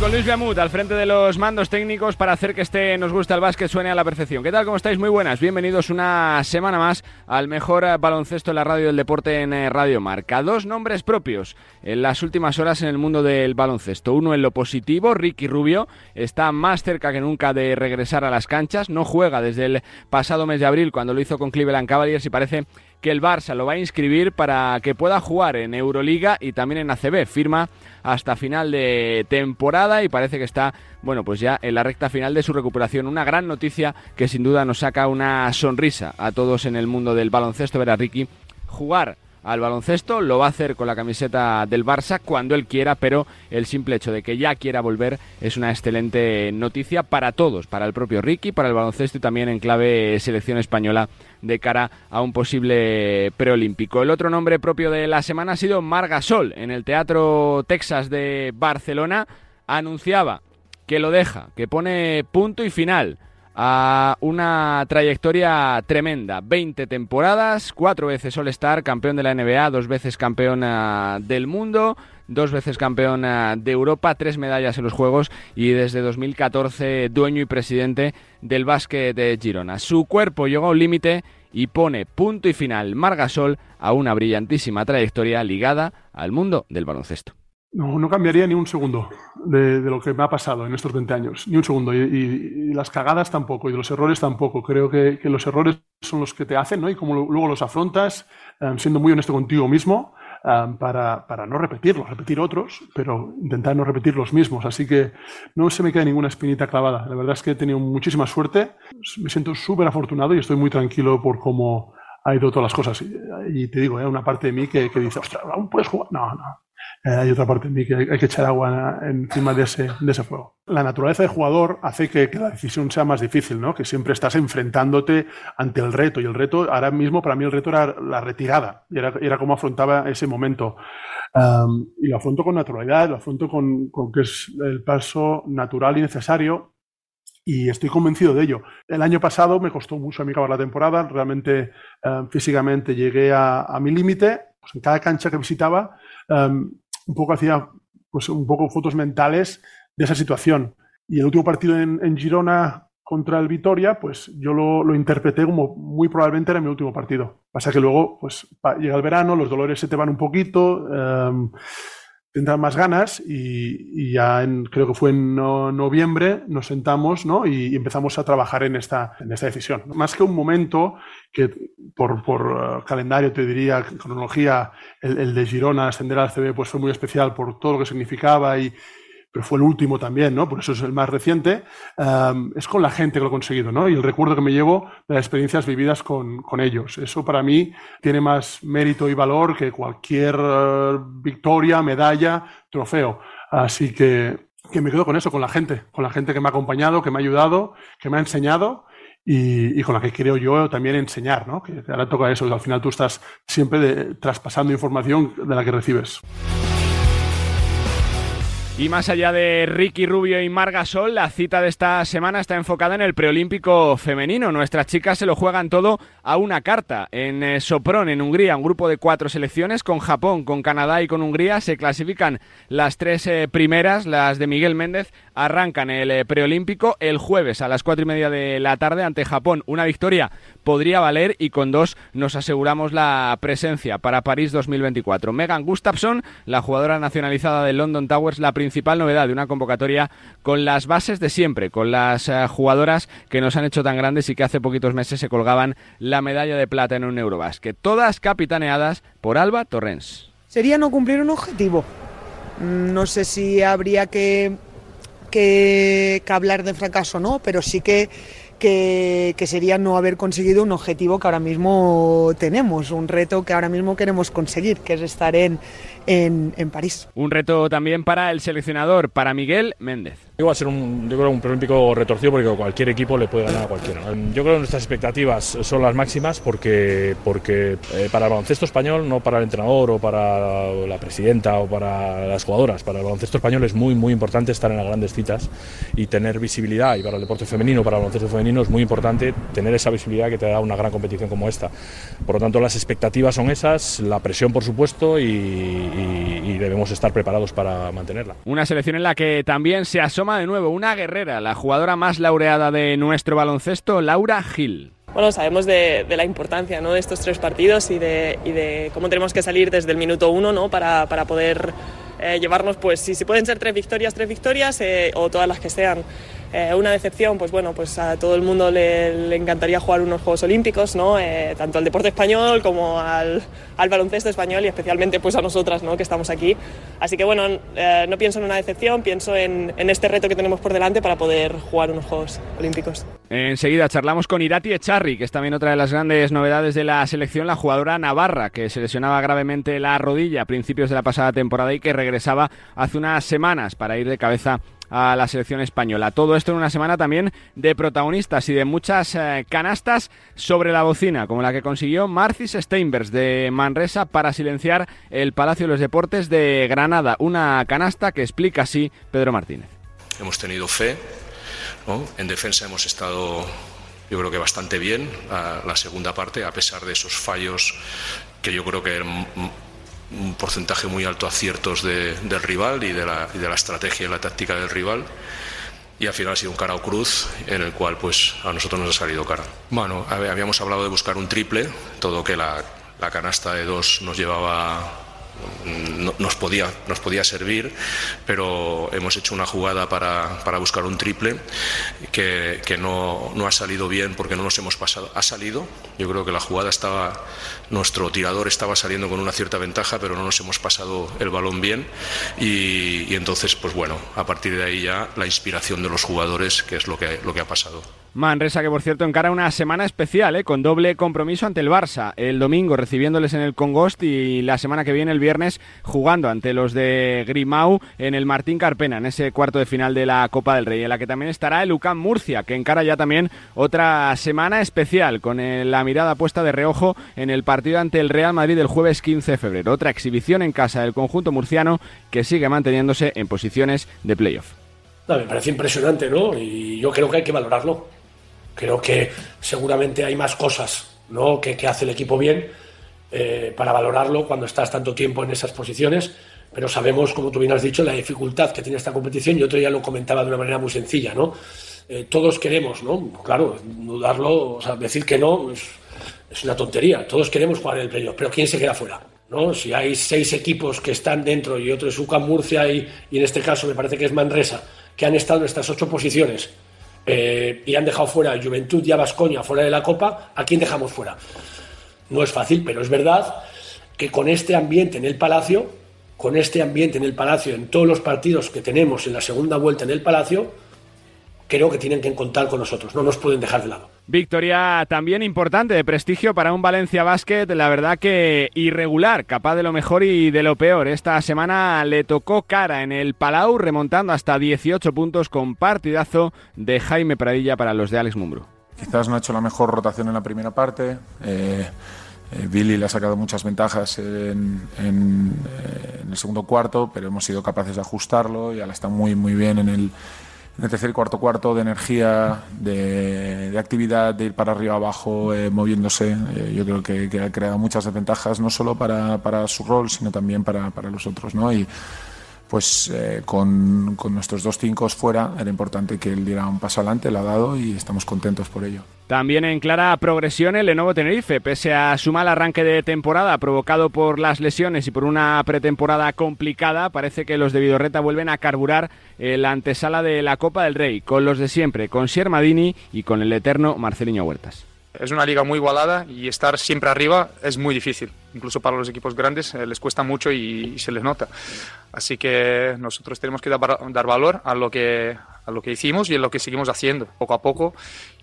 Con Luis Biamut al frente de los mandos técnicos para hacer que este Nos gusta el básquet suene a la perfección. ¿Qué tal? ¿Cómo estáis? Muy buenas. Bienvenidos una semana más al mejor eh, baloncesto en la radio del deporte en eh, Radio Marca. Dos nombres propios en las últimas horas en el mundo del baloncesto. Uno en lo positivo, Ricky Rubio, está más cerca que nunca de regresar a las canchas. No juega desde el pasado mes de abril cuando lo hizo con Cleveland Cavaliers y parece que el Barça lo va a inscribir para que pueda jugar en Euroliga y también en ACB. Firma hasta final de temporada y parece que está, bueno, pues ya en la recta final de su recuperación. Una gran noticia que sin duda nos saca una sonrisa a todos en el mundo del baloncesto ver a Ricky jugar al baloncesto, lo va a hacer con la camiseta del Barça cuando él quiera, pero el simple hecho de que ya quiera volver es una excelente noticia para todos, para el propio Ricky, para el baloncesto y también en clave selección española de cara a un posible preolímpico. El otro nombre propio de la semana ha sido Margasol en el Teatro Texas de Barcelona. Anunciaba que lo deja, que pone punto y final a una trayectoria tremenda. 20 temporadas, cuatro veces All-Star, campeón de la NBA, dos veces campeón del mundo, dos veces campeón de Europa, tres medallas en los Juegos y desde 2014 dueño y presidente del básquet de Girona. Su cuerpo llegó a un límite y pone punto y final Margasol a una brillantísima trayectoria ligada al mundo del baloncesto. No, no cambiaría ni un segundo de, lo que me ha pasado en estos 20 años, ni un segundo. Y, las cagadas tampoco, y los errores tampoco. Creo que, los errores son los que te hacen, ¿no? Y como luego los afrontas, eh, siendo muy honesto contigo mismo, eh, para, no repetirlos, repetir otros, pero intentar no repetir los mismos. Así que no se me queda ninguna espinita clavada. La verdad es que he tenido muchísima suerte, me siento súper afortunado y estoy muy tranquilo por cómo ha ido todas las cosas. Y, te digo, ¿eh? una parte de mí que, dice, ostras, ¿aún puedes jugar? No, no hay otra parte en mí que hay, que echar agua encima de ese, de ese fuego. La naturaleza de jugador hace que, la decisión sea más difícil, ¿no? que siempre estás enfrentándote ante el reto. Y el reto, ahora mismo, para mí el reto era la retirada, y era, era cómo afrontaba ese momento. y lo afronto con naturalidad, lo afronto con, con que es el paso natural y necesario y estoy convencido de ello. El año pasado me costó mucho a mí acabar la temporada, realmente físicamente llegué a, a mi límite, pues en cada cancha que visitaba un poco hacía pues, un poco fotos mentales de esa situación. Y el último partido en, Girona contra el Vitoria, pues yo lo, interpreté como muy probablemente era mi último partido. Pasa que luego, pues llega el verano, los dolores se te van un poquito. Em, tendrán más ganas y, ya creo que fue en noviembre nos sentamos ¿no? y, empezamos a trabajar en esta, en esta decisión. Más que un momento que por, por uh, calendario te diría, cronología, el, el, de Girona ascender al CB pues fue muy especial por todo lo que significaba y, pero fue el último también, ¿no? Por eso es el más reciente, es con la gente que lo he conseguido, ¿no? Y el recuerdo que me llevo de las experiencias vividas con, con ellos. Eso para mí tiene más mérito y valor que cualquier eh, victoria, medalla, trofeo. Así que, que me quedo con eso, con la gente, con la gente que me ha acompañado, que me ha ayudado, que me ha enseñado y, y, con la que creo yo también enseñar, ¿no? Que ahora toca eso, que al final tú estás siempre traspasando información de la que recibes. Y más allá de Ricky Rubio y Margasol, la cita de esta semana está enfocada en el preolímpico femenino. Nuestras chicas se lo juegan todo a una carta. En eh, Sopron, en Hungría, un grupo de cuatro selecciones, con Japón, con Canadá y con Hungría, se clasifican las tres eh, primeras, las de Miguel Méndez, arrancan el eh, preolímpico el jueves a las cuatro y media de la tarde ante Japón. Una victoria podría valer y con dos nos aseguramos la presencia para París 2024. Megan Gustafsson, la jugadora nacionalizada de London Towers, la principal novedad de una convocatoria con las bases de siempre, con las eh, jugadoras que nos han hecho tan grandes y que hace poquitos meses se colgaban la medalla de plata en un Eurobasket. Todas capitaneadas por Alba Torrens. Sería no cumplir un objetivo. No sé si habría que, que, que hablar de fracaso, ¿no? Pero sí que que, sería no haber conseguido un objetivo que ahora mismo tenemos, un reto que ahora mismo queremos conseguir, que es estar en, en, en París. Un reto también para el seleccionador, para Miguel Méndez. Va a ser un, yo creo, un preolímpico retorcido porque cualquier equipo le puede ganar a cualquiera. Yo creo que nuestras expectativas son las máximas porque, porque eh, para el baloncesto español, no para el entrenador o para la presidenta o para las jugadoras, para el baloncesto español es muy, muy importante estar en las grandes citas y tener visibilidad. Y para el deporte femenino, para el baloncesto femenino es muy importante tener esa visibilidad que te da una gran competición como esta. Por lo tanto, las expectativas son esas, la presión por supuesto y, y, y debemos estar preparados para mantenerla. Una selección en la que también se asoma de nuevo una guerrera, la jugadora más laureada de nuestro baloncesto, Laura Gil. Bueno, sabemos de, de la importancia ¿no? de estos tres partidos y de, y de, cómo tenemos que salir desde el minuto uno ¿no? para, para poder eh, llevarnos, pues si, si, pueden ser tres victorias, tres victorias eh, o todas las que sean. Eh, una decepción, pues bueno, pues a todo el mundo le, encantaría jugar unos Juegos Olímpicos, ¿no? Eh, tanto al deporte español como al, al, baloncesto español y especialmente pues a nosotras, ¿no? Que estamos aquí. Así que bueno, eh, no pienso en una decepción, pienso en, en, este reto que tenemos por delante para poder jugar unos Juegos Olímpicos. Enseguida charlamos con Irati Echarri, que es también otra de las grandes novedades de la selección, la jugadora navarra, que se lesionaba gravemente la rodilla a principios de la pasada temporada y que regresaba hace unas semanas para ir de cabeza a la selección española. Todo esto en una semana también de protagonistas y de muchas eh, canastas sobre la bocina, como la que consiguió Marcis Steinbergs de Manresa para silenciar el Palacio de los Deportes de Granada. Una canasta que explica así Pedro Martínez. Hemos tenido fe, en defensa hemos estado yo creo que bastante bien la segunda parte, a pesar de esos fallos que yo creo que un porcentaje muy alto aciertos de, del rival y de, la, y de, la, estrategia y la táctica del rival. Y al final ha sido un cara o cruz en el cual pues a nosotros nos ha salido cara. Bueno, habíamos hablado de buscar un triple, todo que la, la canasta de dos nos llevaba nos, podía, nos podía servir, pero hemos hecho una jugada para, para buscar un triple que, que no, no, ha salido bien porque no nos hemos pasado. Ha salido, yo creo que la jugada estaba, nuestro tirador estaba saliendo con una cierta ventaja, pero no nos hemos pasado el balón bien y, y entonces, pues bueno, a partir de ahí ya la inspiración de los jugadores, que es lo que, lo que ha pasado. Manresa que por cierto encara una semana especial, ¿eh? con doble compromiso ante el Barça. El domingo recibiéndoles en el Congost y la semana que viene, el viernes, jugando ante los de Grimau en el Martín Carpena, en ese cuarto de final de la Copa del Rey, en la que también estará el UCAM Murcia, que encara ya también otra semana especial, con la mirada puesta de reojo en el partido ante el Real Madrid el jueves 15 de febrero. Otra exhibición en casa del conjunto murciano que sigue manteniéndose en posiciones de playoff. Me parece impresionante, ¿no? Y yo creo que hay que valorarlo Creo que seguramente hay más cosas ¿no? que, hace el equipo bien eh, para valorarlo cuando estás tanto tiempo en esas posiciones, pero sabemos, como tú bien has dicho, la dificultad que tiene esta competición y otro ya lo comentaba de una manera muy sencilla, ¿no? Eh, todos queremos, ¿no? Claro, dudarlo, o decir que no es, es una tontería. Todos queremos jugar en el playoff, pero ¿quién se queda fuera? ¿no? Si hay seis equipos que están dentro y otro es UCAM Murcia y, y en este caso me parece que es Manresa, que han estado en estas ocho posiciones eh, y han dejado fuera a Juventud y a Bascoña fuera de la Copa, ¿a quién dejamos fuera? No es fácil, pero es verdad que con este ambiente en el Palacio, con este ambiente en el Palacio, en todos los partidos que tenemos en la segunda vuelta en el Palacio, creo que tienen que contar con nosotros, no nos pueden dejar de lado. Victoria también importante de prestigio para un Valencia Basket, la verdad que irregular, capaz de lo mejor y de lo peor. Esta semana le tocó cara en el Palau, remontando hasta 18 puntos con partidazo de Jaime Pradilla para los de Alex Mumbro. Quizás no ha hecho la mejor rotación en la primera parte. Eh, eh, Billy le ha sacado muchas ventajas en, en, eh, en, el segundo cuarto, pero hemos sido capaces de ajustarlo y ahora está muy, muy bien en el en el tercer cuarto cuarto de energía, de, actividad, de ir para arriba abajo, eh, moviéndose. Eh, yo creo que, ha creado muchas desventajas, no solo para, para su rol, sino también para, para los otros. ¿no? Y pues eh, con, con, nuestros dos cinco fuera era importante que él diera un paso adelante, lo ha dado y estamos contentos por ello. También en clara progresión el Lenovo Tenerife, pese a su mal arranque de temporada provocado por las lesiones y por una pretemporada complicada, parece que los de Vidorreta vuelven a carburar la antesala de la Copa del Rey, con los de siempre, con Siermadini y con el eterno Marceliño Huertas. Es una liga muy igualada y estar siempre arriba es muy difícil. Incluso para los equipos grandes eh, les cuesta mucho y, se les nota. Así que nosotros tenemos que dar, dar valor a lo que a lo que hicimos y a lo que seguimos haciendo. Poco a poco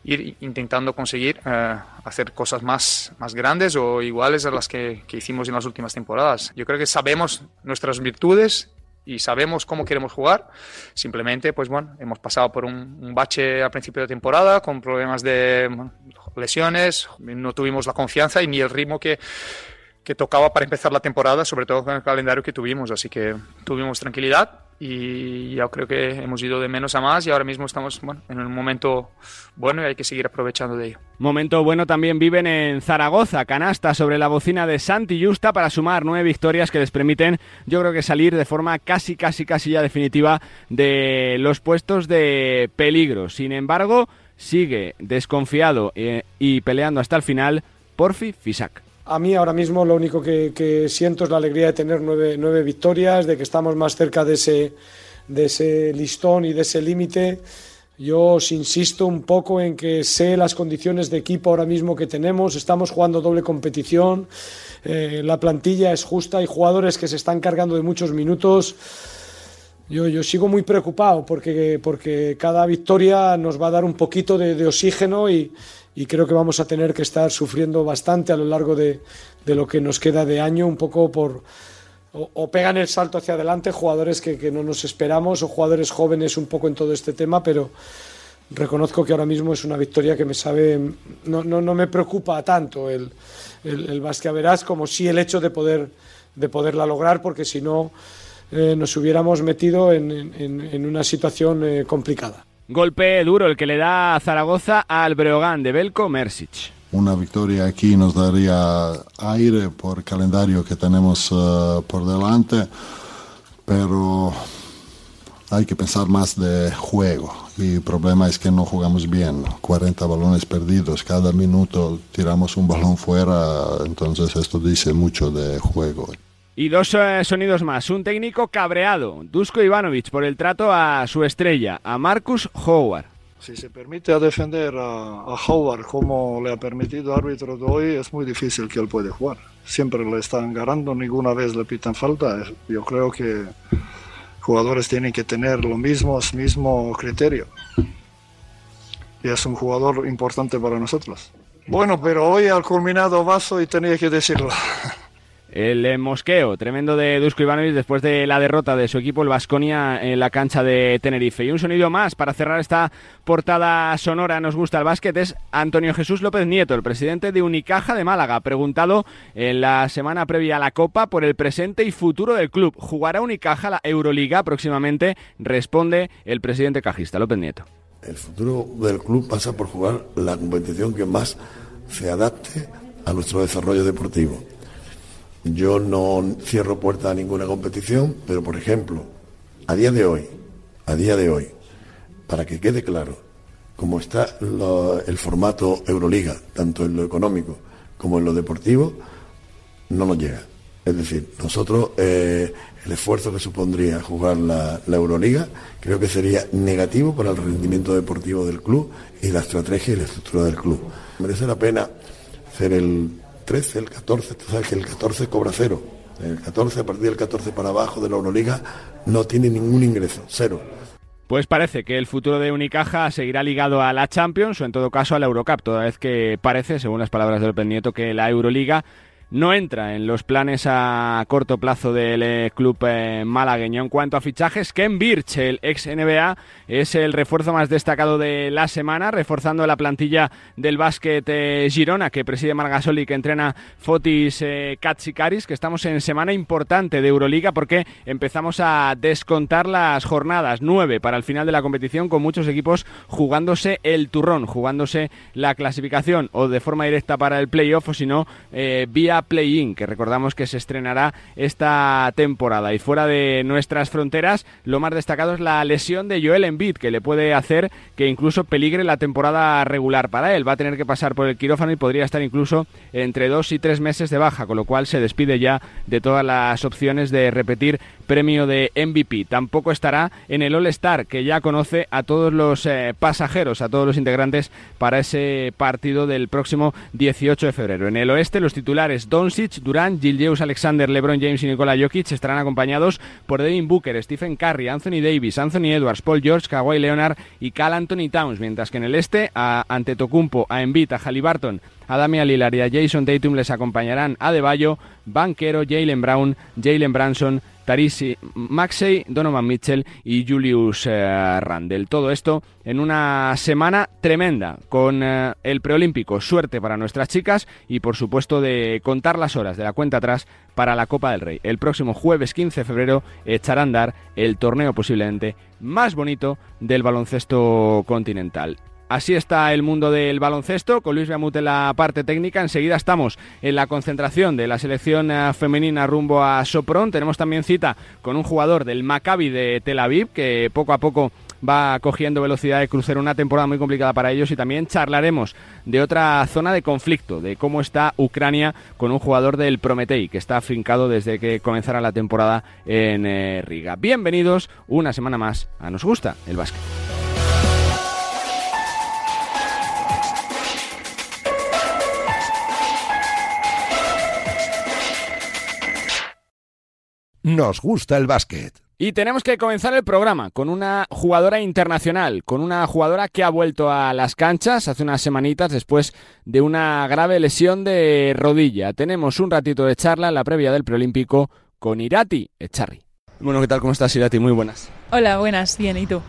ir intentando conseguir eh, hacer cosas más, más grandes o iguales a las que, que hicimos en las últimas temporadas. Yo creo que sabemos nuestras virtudes y sabemos cómo queremos jugar. Simplemente, pues bueno, hemos pasado por un, un, bache al principio de temporada con problemas de lesiones, no tuvimos la confianza y ni el ritmo que, que tocaba para empezar la temporada, sobre todo con el calendario que tuvimos. Así que tuvimos tranquilidad y ya creo que hemos ido de menos a más y ahora mismo estamos bueno, en un momento bueno y hay que seguir aprovechando de ello. Momento bueno también viven en Zaragoza, canasta sobre la bocina de Santi Justa para sumar nueve victorias que les permiten yo creo que salir de forma casi casi casi ya definitiva de los puestos de peligro. Sin embargo, sigue desconfiado eh, y peleando hasta el final Porfi Fisac. A mí ahora mismo lo único que, siento es la alegría de tener nueve, victorias, de que estamos más cerca de ese, de ese listón y de ese límite. Yo os insisto un poco en que sé las condiciones de equipo ahora mismo que tenemos, estamos jugando doble competición, eh, la plantilla es justa, hay jugadores que se están cargando de muchos minutos. Yo, yo sigo muy preocupado porque, porque cada victoria nos va a dar un poquito de, de oxígeno y, y creo que vamos a tener que estar sufriendo bastante a lo largo de, de lo que nos queda de año, un poco por o, pegan el salto hacia adelante jugadores que, que, no nos esperamos o jugadores jóvenes un poco en todo este tema, pero reconozco que ahora mismo es una victoria que me sabe, no, no, no me preocupa tanto el, el, el como sí el hecho de, poder, de poderla lograr, porque si no eh, nos hubiéramos metido en, en, en una situación eh, complicada. Golpe duro el que le da Zaragoza al Breogán de Belko Mersic. Una victoria aquí nos daría aire por calendario que tenemos uh, por delante, pero hay que pensar más de juego. Y el problema es que no jugamos bien. 40 balones perdidos, cada minuto tiramos un balón fuera, entonces esto dice mucho de juego. Y dos eh, sonidos más. Un técnico cabreado, Dusko Ivanovic, por el trato a su estrella, a Marcus Howard. Si se permite a defender a, a, Howard como le ha permitido el árbitro de hoy, es muy difícil que él pueda jugar. Siempre le están ganando, ninguna vez le pitan falta. Yo creo que jugadores tienen que tener lo mismo, mismo criterio. Y es un jugador importante para nosotros. Bueno, pero hoy ha culminado vaso y tenía que decirlo. El mosqueo tremendo de Dusko Ivanovic después de la derrota de su equipo, el Vasconia, en la cancha de Tenerife. Y un sonido más para cerrar esta portada sonora, nos gusta el básquet, es Antonio Jesús López Nieto, el presidente de Unicaja de Málaga, preguntado en la semana previa a la Copa por el presente y futuro del club. ¿Jugará Unicaja la Euroliga próximamente? Responde el presidente cajista, López Nieto. El futuro del club pasa por jugar la competición que más se adapte a nuestro desarrollo deportivo yo no cierro puerta a ninguna competición, pero por ejemplo, a día de hoy, a día de hoy, para que quede claro, como está el formato Euroliga, tanto en lo económico como en lo deportivo, no nos llega. Es decir, nosotros eh, el esfuerzo que supondría jugar la, Euroliga creo que sería negativo para el rendimiento deportivo del club y la estrategia y la estructura del club. Merece la pena hacer el 13, el 14, tú sabes que el 14 cobra cero. El 14, a partir del 14 para abajo de la Euroliga, no tiene ningún ingreso, cero. Pues parece que el futuro de Unicaja seguirá ligado a la Champions o en todo caso a la Eurocup, toda vez que parece, según las palabras del Open Nieto, que la Euroliga no entra en los planes a corto plazo del eh, club eh, malagueño. En cuanto a fichajes, Ken Birch, el ex NBA, es el refuerzo más destacado de la semana, reforzando la plantilla del básquet eh, Girona, que preside Margasol y que entrena Fotis Katsikaris, que estamos en semana importante de Euroliga porque empezamos a descontar las jornadas, nueve para el final de la competición, con muchos equipos jugándose el turrón, jugándose la clasificación o de forma directa para el playoff o si no, vía Play-In, que recordamos que se estrenará esta temporada. Y fuera de nuestras fronteras, lo más destacado es la lesión de Joel Embiid, que le puede hacer que incluso peligre la temporada regular para él. Va a tener que pasar por el quirófano y podría estar incluso entre dos y tres meses de baja, con lo cual se despide ya de todas las opciones de repetir premio de MVP. Tampoco estará en el All-Star, que ya conoce a todos los eh, pasajeros, a todos los integrantes para ese partido del próximo 18 de febrero. En el oeste, los titulares Doncic, Durant, Gilgeus Alexander, LeBron James y Nikola Jokic estarán acompañados por Devin Booker, Stephen Curry, Anthony Davis, Anthony Edwards, Paul George, Kawhi Leonard y Cal Anthony Towns, mientras que en el este, a Antetokounmpo, a Embiid, a Halliburton, a Damian Lillard y a Jason Tatum les acompañarán a Adebayo, Banquero, Jalen Brown, Jalen Branson, Tarisi Maxey, Donovan Mitchell y Julius eh, Randle. Todo esto en una semana tremenda con eh, el preolímpico. Suerte para nuestras chicas y por supuesto de contar las horas de la cuenta atrás para la Copa del Rey. El próximo jueves 15 de febrero echará a andar el torneo posiblemente más bonito del baloncesto continental. Así está el mundo del baloncesto, con Luis Beamut en la parte técnica. Enseguida estamos en la concentración de la selección eh, femenina rumbo a Sopron. Tenemos también cita con un jugador del Maccabi de Tel Aviv, que poco a poco va cogiendo velocidad de crucero, una temporada muy complicada para ellos y también charlaremos de otra zona de conflicto, de cómo está Ucrania con un jugador del Prometei que está afincado desde que comenzara la temporada en eh, Riga. Bienvenidos una semana más a Nos Gusta el Básquet. Nos gusta el básquet. Y tenemos que comenzar el programa con una jugadora internacional, con una jugadora que ha vuelto a las canchas hace unas semanitas después de una grave lesión de rodilla. Tenemos un ratito de charla en la previa del preolímpico con Irati Echarri. Bueno, ¿qué tal? ¿Cómo estás, Irati? Muy buenas. Hola, buenas, bien, ¿y tú?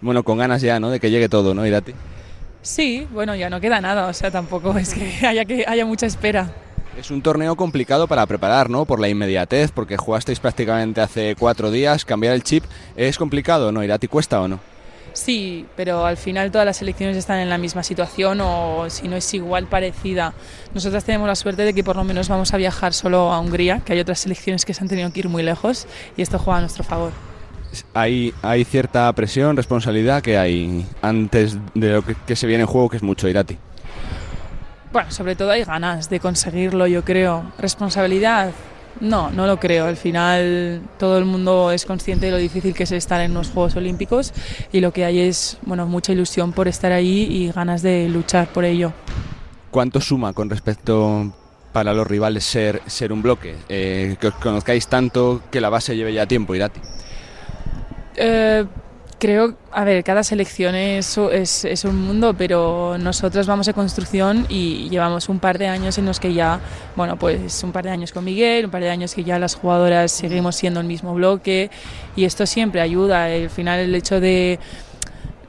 Bueno, con ganas ya, ¿no? De que llegue todo, ¿no, Irati? Sí, bueno, ya no queda nada, o sea, tampoco es que haya, que haya mucha espera. Es un torneo complicado para preparar, ¿no? Por la inmediatez, porque jugasteis prácticamente hace cuatro días, cambiar el chip es complicado, ¿no? ¿Irati cuesta o no? Sí, pero al final todas las selecciones están en la misma situación o si no es igual parecida. Nosotras tenemos la suerte de que por lo menos vamos a viajar solo a Hungría, que hay otras selecciones que se han tenido que ir muy lejos y esto juega a nuestro favor. Hay, hay cierta presión, responsabilidad que hay antes de lo que, que se viene en juego, que es mucho, Irati. Bueno, sobre todo hay ganas de conseguirlo, yo creo. Responsabilidad, no, no lo creo. Al final todo el mundo es consciente de lo difícil que es estar en los Juegos Olímpicos y lo que hay es bueno, mucha ilusión por estar ahí y ganas de luchar por ello. ¿Cuánto suma con respecto para los rivales ser, ser un bloque? Eh, que os conozcáis tanto que la base lleve ya tiempo, Irati. Eh, creo, a ver, cada selección es, es, es, un mundo, pero nosotros vamos a construcción y llevamos un par de años en los que ya, bueno, pues un par de años con Miguel, un par de años que ya las jugadoras seguimos siendo el mismo bloque y esto siempre ayuda. Al final el hecho de,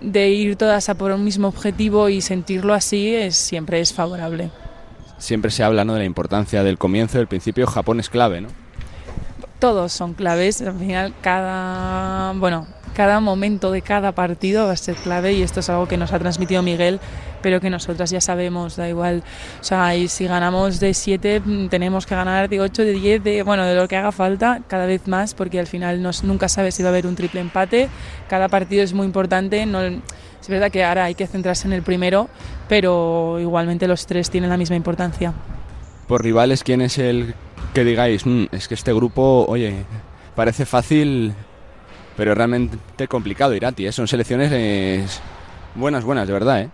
de ir todas a por un mismo objetivo y sentirlo así es, siempre es favorable. Siempre se habla ¿no? de la importancia del comienzo, del principio, Japón es clave, ¿no? Todos son claves, al final cada, bueno, cada momento de cada partido va a ser clave y esto es algo que nos ha transmitido Miguel, pero que nosotras ya sabemos, da igual. O sea, y si ganamos de 7, tenemos que ganar de 8, de 10, de, bueno, de lo que haga falta, cada vez más, porque al final nos, nunca sabes si va a haber un triple empate. Cada partido es muy importante. No, es verdad que ahora hay que centrarse en el primero, pero igualmente los tres tienen la misma importancia. Por rivales, ¿quién es el que digáis, mmm, es que este grupo, oye, parece fácil, pero realmente complicado, Irati. ¿eh? Son selecciones eh, buenas, buenas, de verdad. ¿eh?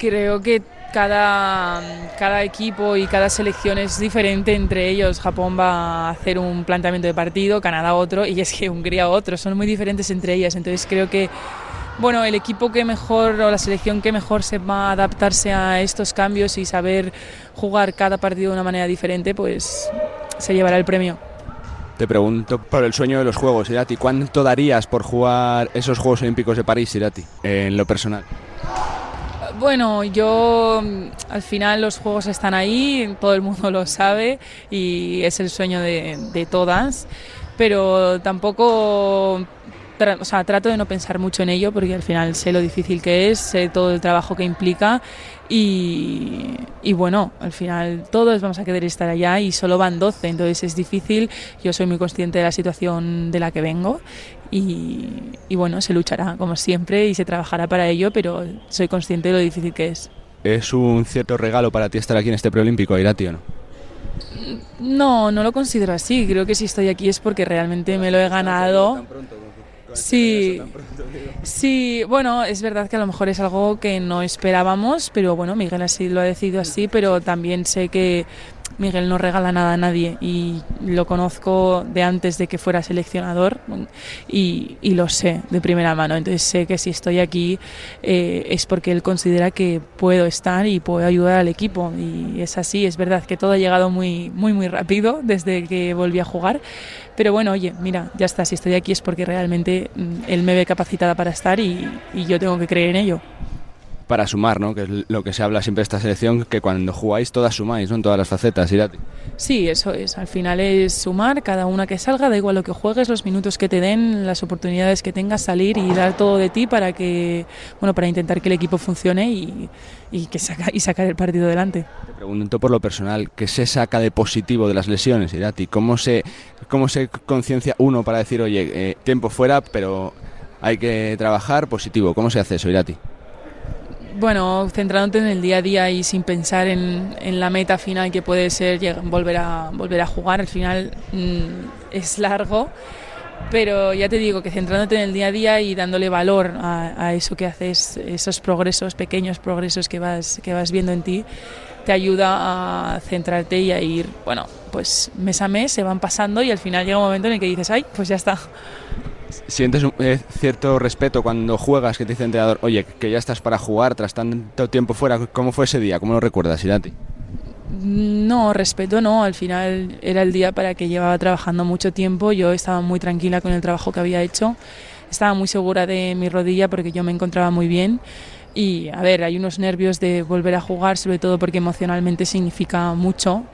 Creo que cada, cada equipo y cada selección es diferente entre ellos. Japón va a hacer un planteamiento de partido, Canadá otro, y es que Hungría otro. Son muy diferentes entre ellas. Entonces creo que bueno, el equipo que mejor o la selección que mejor sepa adaptarse a estos cambios y saber jugar cada partido de una manera diferente, pues se llevará el premio. Te pregunto por el sueño de los Juegos, Irati. ¿Cuánto darías por jugar esos Juegos Olímpicos de París, Irati, en lo personal? Bueno, yo al final los Juegos están ahí, todo el mundo lo sabe y es el sueño de, de todas, pero tampoco o sea, trato de no pensar mucho en ello porque al final sé lo difícil que es, sé todo el trabajo que implica y, y, bueno, al final todos vamos a querer estar allá y solo van 12, entonces es difícil, yo soy muy consciente de la situación de la que vengo y, y bueno, se luchará como siempre y se trabajará para ello, pero soy consciente de lo difícil que es. ¿Es un cierto regalo para ti estar aquí en este preolímpico, Irati o no? No, no lo considero así. Creo que si estoy aquí es porque realmente me lo he ganado. Sí, sí, bueno, es verdad que a lo mejor es algo que no esperábamos, pero bueno, Miguel así lo ha decidido así, pero también sé que Miguel no regala nada a nadie y lo conozco de antes de que fuera seleccionador y, lo sé de primera mano. Entonces sé que si estoy aquí eh, es porque él considera que puedo estar y puedo ayudar al equipo. Y es así, es verdad que todo ha llegado muy, muy, muy rápido desde que volví a jugar. Pero bueno, oye, mira, ya está, si estoy aquí es porque realmente mm, él me ve capacitada para estar y yo tengo que creer en ello para sumar, ¿no? Que es lo que se habla siempre de esta selección, que cuando jugáis todas sumáis, ¿no? En todas las facetas, Irati. Sí, eso es. Al final es sumar, cada una que salga, da igual lo que juegues, los minutos que te den, las oportunidades que tengas, salir y dar todo de ti para que, bueno, para intentar que el equipo funcione y, y que saca, y sacar el partido adelante. Te pregunto por lo personal, ¿qué se saca de positivo de las lesiones, Irati? ¿Cómo se, cómo se conciencia uno para decir, oye, eh, tiempo fuera, pero hay que trabajar positivo? ¿Cómo se hace eso, Irati? Bueno, centrándote en el día a día y sin pensar en, la meta final que puede ser volver a, volver a jugar, al final mm, es largo, pero ya te digo que centrándote en el día a día y dándole valor a, eso que haces, esos progresos, pequeños progresos que vas, que vas viendo en ti, te ayuda a centrarte y a ir, bueno, pues mes a mes se van pasando y al final llega un momento en el que dices, ay, pues ya está, ¿Sientes eh, cierto respeto cuando juegas que te dice el entrenador, oye, que ya estás para jugar tras tanto tiempo fuera? ¿Cómo fue ese día? ¿Cómo lo recuerdas, Irati? No, respeto no. Al final era el día para que llevaba trabajando mucho tiempo. Yo estaba muy tranquila con el trabajo que había hecho. Estaba muy segura de mi rodilla porque yo me encontraba muy bien. Y a ver, hay unos nervios de volver a jugar, sobre todo porque emocionalmente significa mucho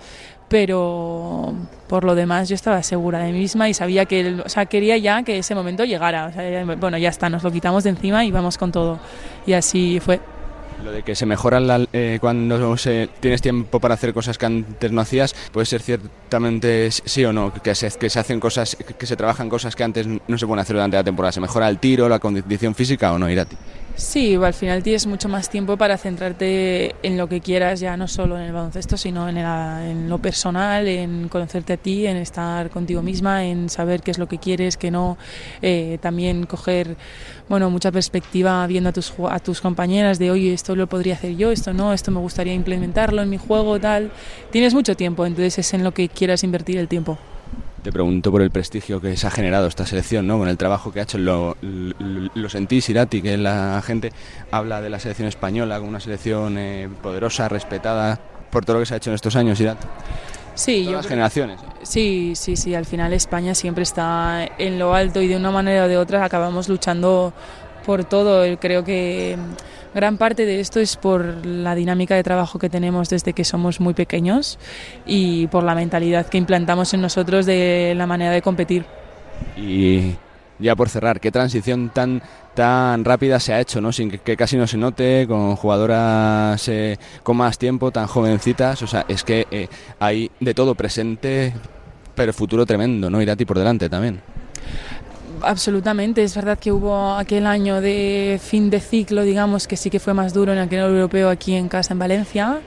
pero por lo demás yo estaba segura de mí misma y sabía que, o sea, quería ya que ese momento llegara. bueno, ya está, nos lo quitamos de encima y vamos con todo. Y así fue. Lo de que se mejora eh, cuando se, tienes tiempo para hacer cosas que antes no hacías, puede ser ciertamente sí o no, que se, que se hacen cosas, que se trabajan cosas que antes no se pueden hacer durante la temporada. ¿Se mejora el tiro, la condición física o no, Irati? Sí, al final tienes mucho más tiempo para centrarte en lo que quieras, ya no solo en el baloncesto, sino en, lo personal, en conocerte a ti, en estar contigo misma, en saber qué es lo que quieres, qué no, eh, también coger bueno, mucha perspectiva viendo a tus, a tus compañeras de, oye, esto lo podría hacer yo, esto no, esto me gustaría implementarlo en mi juego, tal. Tienes mucho tiempo, entonces es en lo que quieras invertir el tiempo. Te pregunto por el prestigio que se ha generado esta selección, ¿no? Con el trabajo que ha hecho. Lo, lo, sentís, Irati, que la gente habla de la selección española como una selección eh, poderosa, respetada por todo lo que se ha hecho en estos años, Irati. Sí, Todas las generaciones. Sí, sí, sí. Al final España siempre está en lo alto y de una manera o de otra acabamos luchando por todo. Creo que Gran parte de esto es por la dinámica de trabajo que tenemos desde que somos muy pequeños y por la mentalidad que implantamos en nosotros de la manera de competir. Y ya por cerrar, ¿qué transición tan tan rápida se ha hecho, ¿no? sin que, casi no se note, con jugadoras eh, con más tiempo, tan jovencitas? O sea, es que eh, hay de todo presente, pero futuro tremendo, ¿no? Irati por delante también. Absolutamente, es verdad que hubo aquel año de fin de ciclo, digamos, que sí que fue más duro en aquel europeo aquí en casa en Valencia,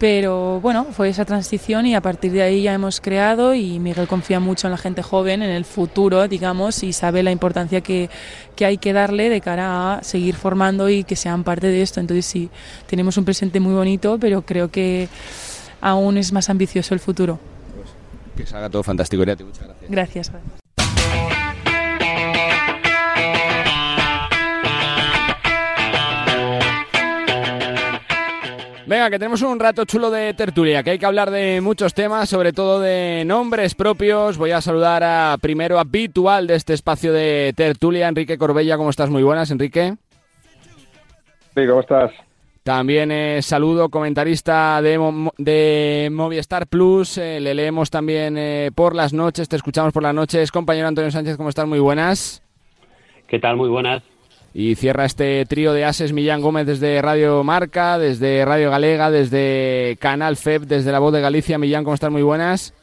pero bueno, fue esa transición y a partir de ahí ya hemos creado y Miguel confía mucho en la gente joven, en el futuro, digamos, y sabe la importancia que, que hay que darle de cara a seguir formando y que sean parte de esto. Entonces sí, tenemos un presente muy bonito, pero creo que aún es más ambicioso el futuro. Que salga todo fantástico, Muchas gracias. Gracias. Venga, que tenemos un rato chulo de tertulia, que hay que hablar de muchos temas, sobre todo de nombres propios. Voy a saludar a primero habitual de este espacio de tertulia, Enrique Corbella. ¿Cómo estás? Muy buenas, Enrique. Sí, ¿cómo estás? También eh, saludo comentarista de, de Movistar Plus, eh, le leemos también eh, por las noches, te escuchamos por las noches. Compañero Antonio Sánchez, ¿cómo estás? Muy buenas. ¿Qué tal? Muy buenas. Y cierra este trío de ases Millán Gómez desde Radio Marca, desde Radio Galega, desde Canal FEB, desde La Voz de Galicia. Millán, ¿cómo estás? Muy buenas.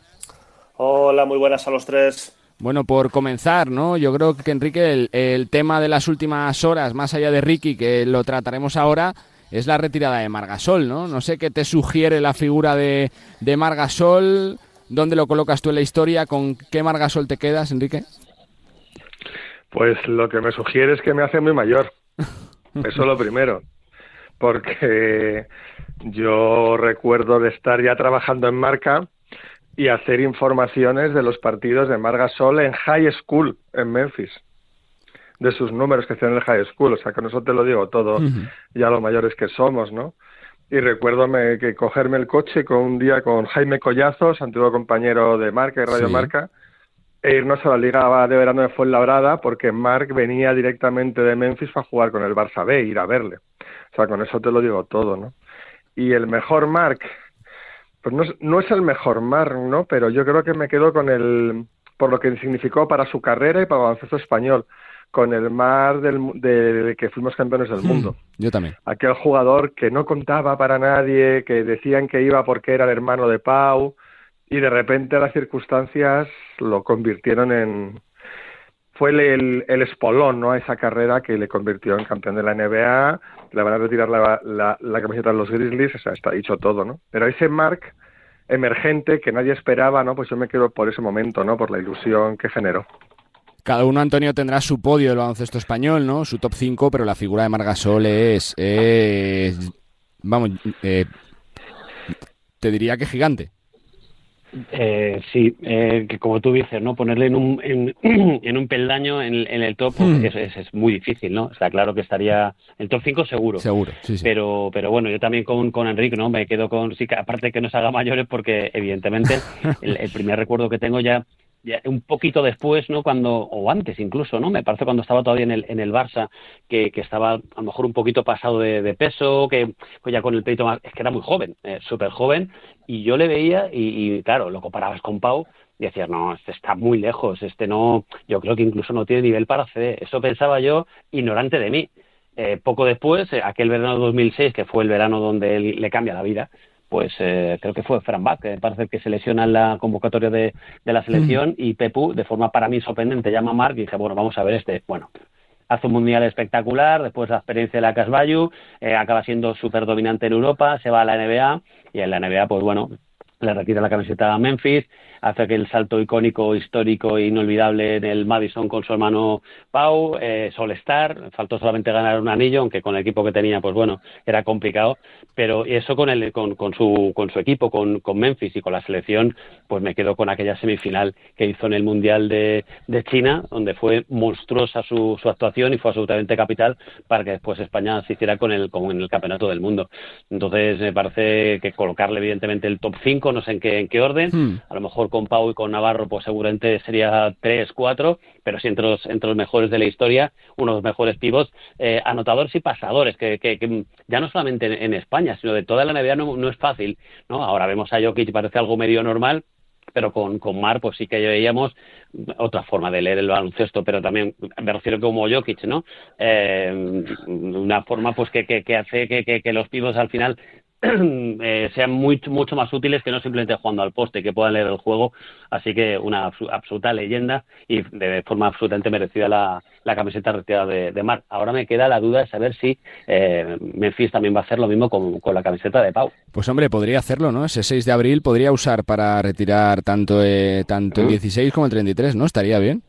Hola, muy buenas a los tres. Bueno, por comenzar, ¿no? Yo creo que Enrique, el, tema de las últimas horas, más allá de Ricky, que lo trataremos ahora, es la retirada de Margasol, ¿no? No sé qué te sugiere la figura de, de Margasol, dónde lo colocas tú en la historia, con qué Margasol te quedas, Enrique. Pues lo que me sugiere es que me hace muy mayor. Eso es lo primero. Porque yo recuerdo de estar ya trabajando en marca y hacer informaciones de los partidos de Margasol en high school en Memphis de sus números que hacían en el high school, o sea, con eso te lo digo todo, ya lo mayores que somos, ¿no? Y recuerdo que cogerme el coche con un día con Jaime Collazos, antiguo compañero de Marca y Radio Marca, e irnos a la Liga de Verano de Fuenlabrada porque Marc venía directamente de Memphis para jugar con el Barça B, ir a verle. O sea, con eso te lo digo todo, ¿no? Y el mejor Marc, pues no, no es el mejor Marc, ¿no? Pero yo creo que me quedo con el, por lo que significó para su carrera y para el baloncesto español con el mar del, de que fuimos campeones del mundo. Yo también. Aquel jugador que no contaba para nadie, que decían que iba porque era el hermano de Pau, y de repente las circunstancias lo convirtieron en... Fue el, el, espolón, ¿no? A esa carrera que le convirtió en campeón de la NBA, le van a retirar la, la, camiseta de los Grizzlies, o sea, está dicho todo, ¿no? Pero ese Mark emergente que nadie esperaba, ¿no? Pues yo me quedo por ese momento, ¿no? Por la ilusión que generó. Cada uno, Antonio, tendrá su podio del baloncesto español, ¿no? Su top 5, pero la figura de Margasol es, es vamos, eh, te diría que gigante. Eh, sí, eh, que como tú dices, ¿no? Ponerle en un, en, en un peldaño en, en el top pues, hmm. es, es, es, muy difícil, ¿no? Está claro que estaría el top 5 seguro. Seguro, sí, sí. Pero, pero bueno, yo también con, con Enrique, ¿no? Me quedo con, sí, aparte que nos haga mayores porque evidentemente el, el primer recuerdo que tengo ya un poquito después, ¿no? Cuando, o antes incluso, ¿no? Me parece cuando estaba todavía en el, en el Barça, que, que estaba a lo mejor un poquito pasado de, de peso, que pues ya con el peito más, es que era muy joven, eh, súper joven, y yo le veía y, y, claro, lo comparabas con Pau y decías, no, este está muy lejos, este no, yo creo que incluso no tiene nivel para CD. Eso pensaba yo, ignorante de mí. Eh, poco después, eh, aquel verano de 2006, que fue el verano donde él le cambia la vida, pues eh, creo que fue Fran Bach, que parece que se lesiona en la convocatoria de, de la selección, mm. y Pepu, de forma para mí sorprendente, llama a Marc y dije, bueno, vamos a ver este. Bueno, hace un mundial espectacular, después la experiencia de la Casbayu, eh, acaba siendo súper dominante en Europa, se va a la NBA, y en la NBA, pues bueno, le retira la camiseta a Memphis, hace aquel salto icónico, histórico e inolvidable en el Madison con su hermano Pau, eh, Solestar, faltó solamente ganar un anillo, aunque con el equipo que tenía, pues bueno, era complicado, pero eso con, el, con, con, su, con su equipo, con, con Memphis y con la selección, pues me quedo con aquella semifinal que hizo en el Mundial de, de China, donde fue monstruosa su, su actuación y fue absolutamente capital para que después España se hiciera con el, con el Campeonato del Mundo. Entonces me parece que colocarle evidentemente el top 5, no sé en qué, en qué orden, hmm. a lo mejor con Pau y con Navarro, pues seguramente sería 3, 4, pero sí entre los, entre los mejores de la historia, uno de los mejores pivots, eh, anotadores y pasadores, que, que, que, ya no solamente en, en, España, sino de toda la NBA no, no es fácil, ¿no? Ahora vemos a Jokic, parece algo medio normal, pero con, con Mar pues sí que veíamos otra forma de leer el baloncesto, pero también me refiero como Jokic, ¿no? Eh, una forma pues que, que, que hace que, que, que los pibos al final eh, sean muy, mucho más útiles que no simplemente jugando al poste, que puedan leer el juego. Así que una absoluta leyenda y de forma absolutamente merecida la, la camiseta retirada de, de Marc. Ahora me queda la duda de saber si eh, Memphis también va a hacer lo mismo con, con, la camiseta de Pau. Pues hombre, podría hacerlo, ¿no? Ese 6 de abril podría usar para retirar tanto, eh, tanto el 16 como el 33, ¿no? Estaría bien.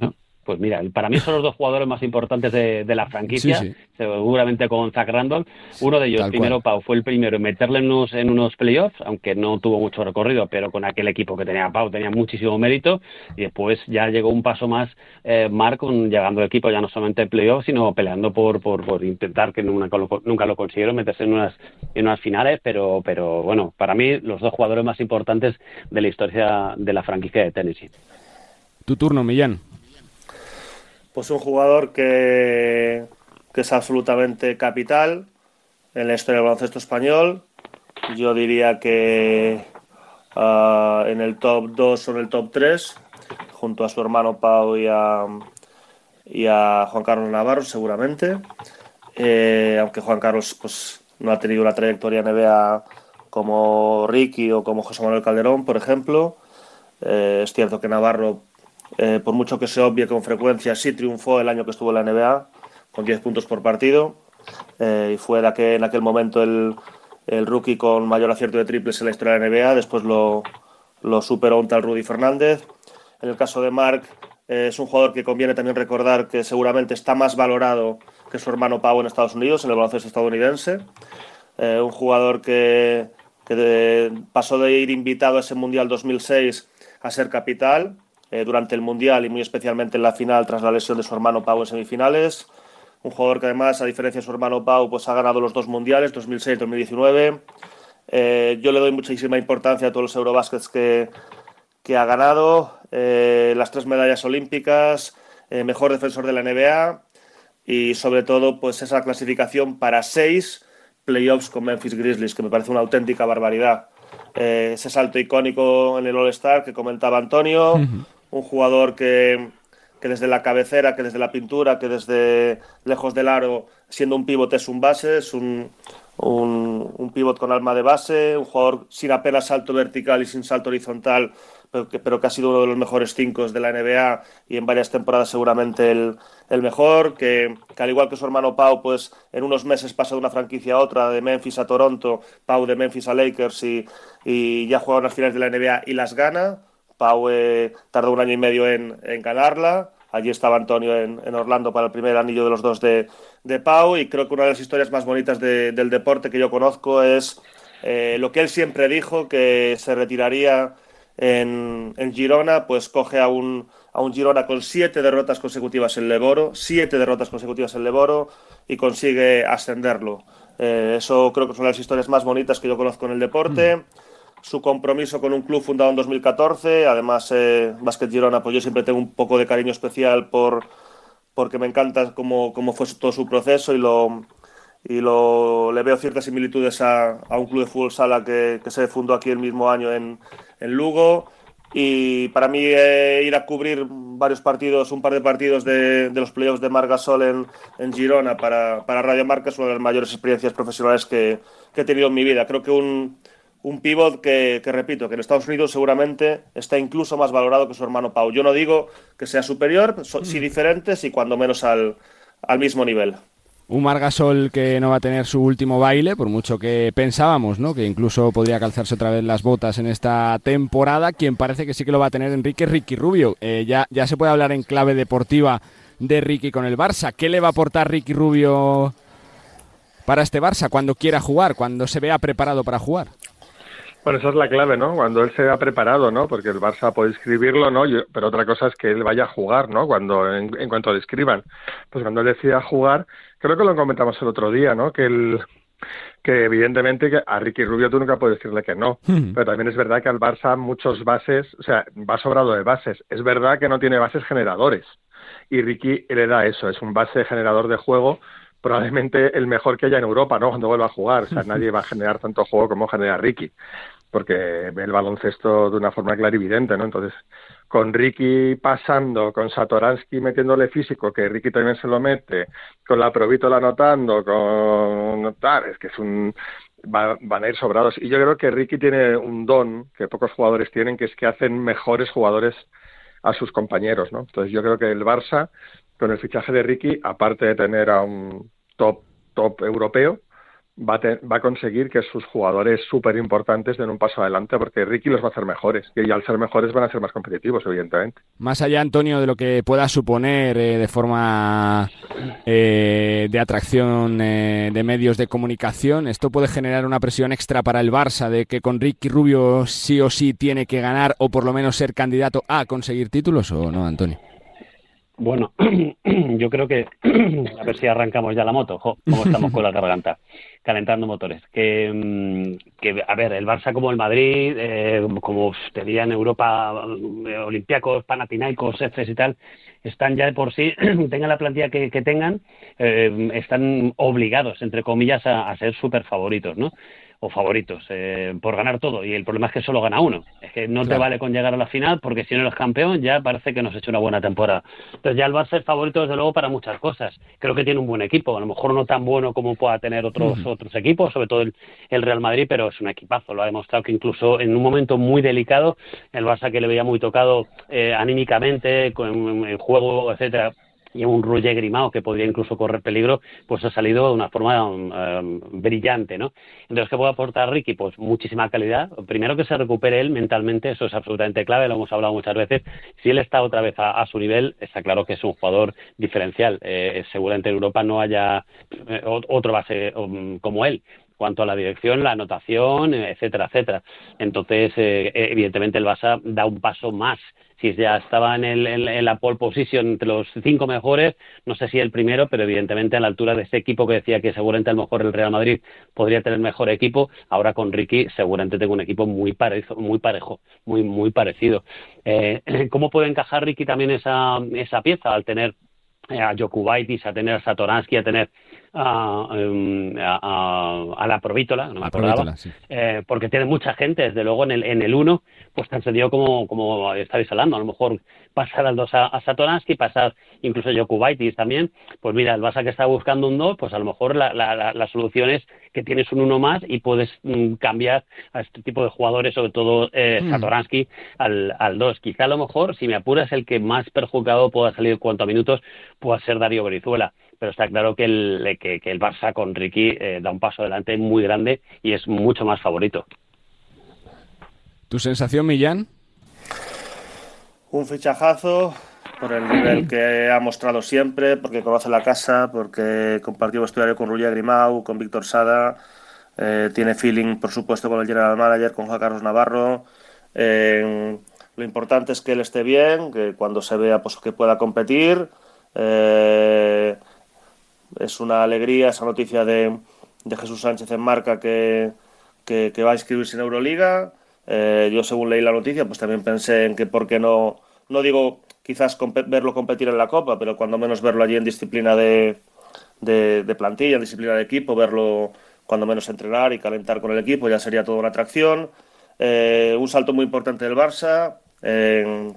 ¿No? Pues mira, para mí son los dos jugadores más importantes de, de la franquicia, sí, sí. seguramente con Zach Randolph. Uno de ellos, Tal primero cual. Pau, fue el primero en meterle en unos, en unos playoffs, aunque no tuvo mucho recorrido, pero con aquel equipo que tenía Pau tenía muchísimo mérito. Y después ya llegó un paso más eh, Mark, llegando al equipo ya no solamente en playoffs, sino peleando por, por, por intentar, que nunca lo, nunca lo consiguieron, meterse en unas, en unas finales. Pero, pero bueno, para mí los dos jugadores más importantes de la historia de la franquicia de Tennessee. Tu turno, Millán. Pues un jugador que, que es absolutamente capital en la historia del baloncesto español. Yo diría que uh, en el top 2 o en el top 3, junto a su hermano Pau y a, y a Juan Carlos Navarro, seguramente. Eh, aunque Juan Carlos pues, no ha tenido una trayectoria NBA como Ricky o como José Manuel Calderón, por ejemplo. Eh, es cierto que Navarro eh, por mucho que se obvie con frecuencia, sí triunfó el año que estuvo en la NBA, con 10 puntos por partido. y fue aquel, en aquel momento el, rookie con mayor acierto de triples en la historia de la NBA. Después lo, superó un tal Rudy Fernández. En el caso de Mark, es un jugador que conviene también recordar que seguramente está más valorado que su hermano Pau en Estados Unidos, en el baloncesto estadounidense. un jugador que, que pasó de ir invitado a ese Mundial 2006 a ser capital eh, durante el Mundial y muy especialmente en la final tras la lesión de su hermano Pau en semifinales. Un jugador que además, a diferencia de su hermano Pau, pues ha ganado los dos Mundiales, 2006 y 2019. Eh, yo le doy muchísima importancia a todos los Eurobásquets que, que ha ganado, eh, las tres medallas olímpicas, mejor defensor de la NBA y sobre todo pues esa clasificación para seis playoffs con Memphis Grizzlies, que me parece una auténtica barbaridad. Eh, ese salto icónico en el All-Star que comentaba Antonio, un jugador que, que, desde la cabecera, que desde la pintura, que desde lejos del aro, siendo un pívot es un base, es un, un, pívot con alma de base, un jugador sin apenas salto vertical y sin salto horizontal, pero que, pero que ha sido uno de los mejores cinco de la NBA y en varias temporadas seguramente el, el mejor, que, que, al igual que su hermano Pau, pues en unos meses pasa de una franquicia a otra, de Memphis a Toronto, Pau de Memphis a Lakers y, y ya juega unas finales de la NBA y las gana. Pau eh, tardó un año y medio en, en ganarla. Allí estaba Antonio en, en, Orlando para el primer anillo de los dos de, de Pau y creo que una de las historias más bonitas de, del deporte que yo conozco es eh, lo que él siempre dijo, que se retiraría en, en Girona, pues coge a un, a un Girona con siete derrotas consecutivas en Leboro, siete derrotas consecutivas en Leboro y consigue ascenderlo. Eh, eso creo que son las historias más bonitas que yo conozco en el deporte. Mm. Su compromiso con un club fundado en 2014, además eh, Basket Girona, pues yo siempre tengo un poco de cariño especial por porque me encanta cómo, cómo fue todo su proceso y lo, y lo, le veo ciertas similitudes a, a un club de fútbol sala que, que, se fundó aquí el mismo año en, en Lugo. Y para mí eh, ir a cubrir varios partidos, un par de partidos de, de los playoffs de Margasol en, en Girona para, para, Radio Marca es una de las mayores experiencias profesionales que, que he tenido en mi vida. Creo que un, un pivot que, que, repito, que en Estados Unidos seguramente está incluso más valorado que su hermano Pau. Yo no digo que sea superior, so, sí mm. diferentes y cuando menos al, al mismo nivel. Un Margasol que no va a tener su último baile, por mucho que pensábamos, ¿no? Que incluso podría calzarse otra vez las botas en esta temporada. Quien parece que sí que lo va a tener Enrique Ricky Rubio. Eh, ya, ya se puede hablar en clave deportiva de Ricky con el Barça. ¿Qué le va a aportar Ricky Rubio para este Barça cuando quiera jugar, cuando se vea preparado para jugar? Bueno, esa es la clave, ¿no? Cuando él se vea preparado, ¿no? Porque el Barça puede escribirlo, ¿no? Yo, pero otra cosa es que él vaya a jugar, ¿no? Cuando, en, en cuanto le escriban. Pues cuando él decida jugar, creo que lo comentamos el otro día, ¿no? Que el, que evidentemente que a Ricky Rubio tú nunca puedes decirle que no, hmm. pero también es verdad que al Barça muchos bases, o sea, va sobrado de bases. Es verdad que no tiene bases generadores y Ricky le da eso, es un base generador de juego probablemente el mejor que haya en Europa, ¿no? Cuando vuelva a jugar. O sea, nadie va a generar tanto juego como genera Ricky, porque ve el baloncesto de una forma clarividente, ¿no? Entonces, con Ricky pasando, con Satoransky metiéndole físico, que Ricky también se lo mete, con la Provítola anotando, con tal, es que es un va, van a ir sobrados. Y yo creo que Ricky tiene un don que pocos jugadores tienen, que es que hacen mejores jugadores a sus compañeros, ¿no? Entonces yo creo que el Barça con el fichaje de Ricky, aparte de tener a un top, top europeo, va a, te, va a conseguir que sus jugadores súper importantes den un paso adelante, porque Ricky los va a hacer mejores, y al ser mejores van a ser más competitivos, evidentemente. Más allá, Antonio, de lo que pueda suponer eh, de forma eh, de atracción eh, de medios de comunicación, esto puede generar una presión extra para el Barça, de que con Ricky Rubio sí o sí tiene que ganar, o por lo menos ser candidato a conseguir títulos, ¿o no, Antonio? Bueno, yo creo que a ver si arrancamos ya la moto, jo, como estamos con la garganta, calentando motores. Que, mm, que a ver, el Barça como el Madrid, eh, como te diría en Europa, eh, Olympiacos, Panathinaikos, Efes y tal, están ya de por sí, tengan la plantilla que, que tengan, eh, están obligados, entre comillas, a, a ser súper favoritos, ¿no? O favoritos eh, por ganar todo. Y el problema es que solo gana uno. Es que no claro. te vale con llegar a la final porque si no eres campeón ya parece que nos ha hecho una buena temporada. Entonces ya el Barça es favorito desde luego para muchas cosas. Creo que tiene un buen equipo. A lo mejor no tan bueno como pueda tener otros otros equipos sobre todo el, el, Real Madrid pero es un equipazo. Lo ha demostrado que incluso en un momento muy delicado el Barça que le veía muy tocado eh, anímicamente con el juego etcétera y un Roger Grimao que podría incluso correr peligro, pues ha salido de una forma um, brillante, ¿no? Entonces, ¿qué puede aportar Ricky? Pues muchísima calidad. Primero que se recupere él mentalmente, eso es absolutamente clave, lo hemos hablado muchas veces. Si él está otra vez a, su nivel, está claro que es un jugador diferencial. Eh, seguramente en Europa no haya eh, otro base um, como él cuanto a la dirección, la anotación, etcétera, etcétera. Entonces, eh, evidentemente el Barça da un paso más si ya estaba en, el, en, la pole position entre los cinco mejores, no sé si el primero, pero evidentemente a la altura de este equipo que decía que seguramente a lo mejor el Real Madrid podría tener mejor equipo, ahora con Ricky seguramente tengo un equipo muy parejo, muy parejo, muy, muy parecido. Eh, ¿Cómo puede encajar Ricky también esa, esa pieza al tener a Jokubaitis, a tener a Satoransky, a tener Em, a, a, la Provítola, no me acordaba, eh, porque tiene mucha gente, desde luego en el, en el 1, pues tan sencillo como, como estáis hablando, a lo mejor pasar al 2 a, a Satoransky, pasar incluso a Jokubaitis también, pues mira, el Barça que está buscando un 2, pues a lo mejor la, la, la, solución es que tienes un 1 más y puedes mm, cambiar a este tipo de jugadores, sobre todo eh, hmm. Satoransky, al, al 2. Quizá a lo mejor, si me apuras, el que más perjudicado pueda salir en cuanto a minutos pueda ser Darío Brizuela pero está claro que el, que, el Barça con Ricky eh, da un paso adelante muy grande y es mucho más favorito. ¿Tu sensación, Millán? Un fichajazo por el nivel que ha mostrado siempre, porque conoce la casa, porque compartió vestuario con Rullia Grimau, con Víctor Sada, eh, tiene feeling, por supuesto, con el general manager, con Juan Carlos Navarro. Eh, lo importante es que él esté bien, que cuando se vea pues, que pueda competir. Eh, es una alegría esa noticia de, de Jesús Sánchez en marca que, que, va a inscribirse en Euroliga. Eh, yo según leí la noticia, pues también pensé en que por qué no, no digo quizás verlo competir en la Copa, pero cuando menos verlo allí en disciplina de, de, plantilla, en disciplina de equipo, verlo cuando menos entrenar y calentar con el equipo, ya sería toda una atracción. Eh, un salto muy importante del Barça,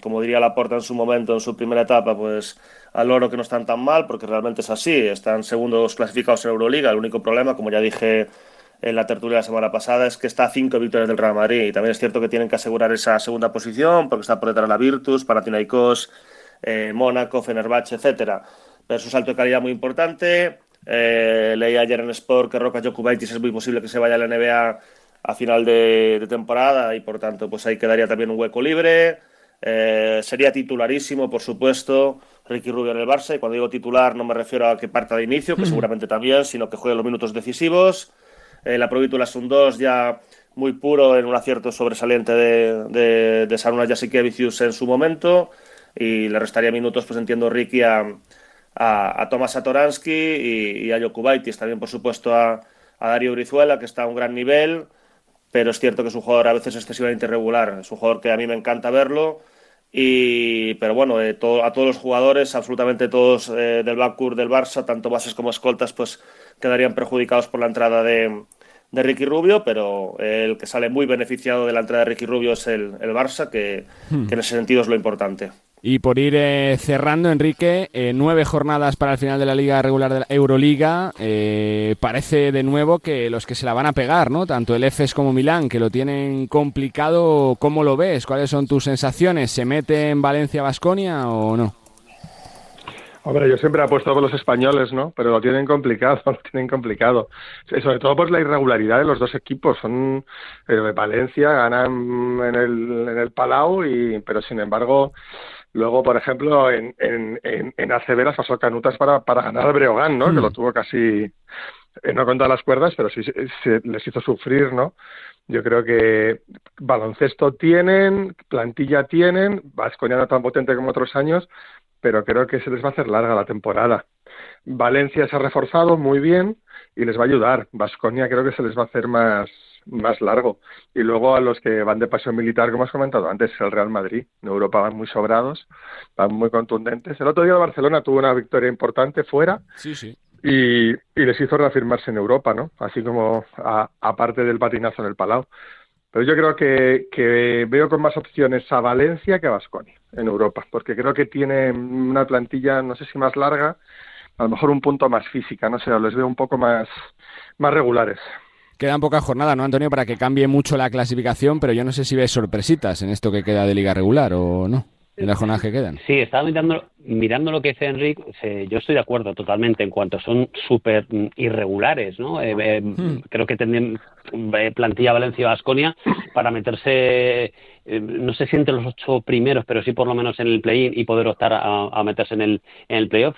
como diría Laporta en su momento, en su primera etapa, pues al oro que no están tan mal, porque realmente es así. Están segundos clasificados en Euroliga. El único problema, como ya dije en la tertulia la semana pasada, es que está a cinco victorias del Real Madrid. Y también es cierto que tienen que asegurar esa segunda posición, porque está por detrás la Virtus, Panathinaikos, eh, Mónaco, Fenerbahce, etcétera. Pero es un salto de calidad muy importante. Eh, leí ayer en Sport que Roca Jokubaitis es muy posible que se vaya a la NBA a final de, temporada y por tanto pues ahí quedaría también un hueco libre. Eh, sería titularísimo, por supuesto, Ricky Rubio en el Barça. Y cuando digo titular no me refiero a que parta de inicio, que seguramente también, sino que juegue los minutos decisivos. Eh, la Provítula es un 2 ya muy puro en un acierto sobresaliente de, de, de Sarunas en su momento. Y le restaría minutos, pues entiendo, Ricky a, a, a Tomás Satoransky y, y, a Jokubaitis. También, por supuesto, a, a Darío Brizuela, que está a un gran nivel pero es cierto que es un jugador a veces excesivamente irregular. Es un jugador que a mí me encanta verlo. Y, pero bueno, eh, a todos los jugadores, absolutamente todos eh, del backcourt del Barça, tanto bases como escoltas, pues quedarían perjudicados por la entrada de, de Ricky Rubio, pero el que sale muy beneficiado de la entrada de Ricky Rubio es el, el Barça, que, hmm. que en ese sentido es lo importante. Y por ir eh, cerrando, Enrique, eh, nueve jornadas para el final de la liga regular de la Euroliga. Eh, parece de nuevo que los que se la van a pegar, ¿no? Tanto el EFES como Milán, que lo tienen complicado. ¿Cómo lo ves? ¿Cuáles son tus sensaciones? ¿Se mete en Valencia Basconia o no? Hombre, yo siempre apuesto por los españoles, ¿no? Pero lo tienen complicado, lo tienen complicado. Sobre todo por la irregularidad de los dos equipos. Son Valencia ganan en el, en el Palau y, pero sin embargo Luego, por ejemplo, en, en, en, en ACB las pasó canutas para, para ganar al Breogán, ¿no? Que lo mm. tuvo casi, eh, no con todas las cuerdas, pero sí se les hizo sufrir, ¿no? Yo creo que baloncesto tienen, plantilla tienen, Vasconia no tan potente como otros años, pero creo que se les va a hacer larga la temporada. Valencia se ha reforzado muy bien y les va a ayudar. Vasconia creo que se les va a hacer más, más largo. Y luego a los que van de pasión militar, como has comentado antes, el Real Madrid. En Europa van muy sobrados, van muy contundentes. El otro día el Barcelona tuvo una victoria importante fuera. Sí, sí. Y, les hizo reafirmarse en Europa, ¿no? Así como aparte del patinazo en el Palau. Pero yo creo que, que veo con más opciones a Valencia que a Vasconia en Europa, porque creo que tiene una plantilla, no sé si más larga, a lo mejor un punto más física, no sé, les veo un poco más, más regulares. Quedan pocas jornadas, ¿no, Antonio? Para que cambie mucho la clasificación, pero yo no sé si ves sorpresitas en esto que queda de liga regular o no, en las jornadas que quedan. Sí, estaba mirando, mirando lo que dice Enrique, yo estoy de acuerdo totalmente en cuanto son súper irregulares, ¿no? Eh, eh, hmm. Creo que tendrían eh, plantilla Valencia Vasconia para meterse, no sé si entre los ocho primeros, pero sí por lo menos en el play-in y poder optar a, meterse en el, en el playoff.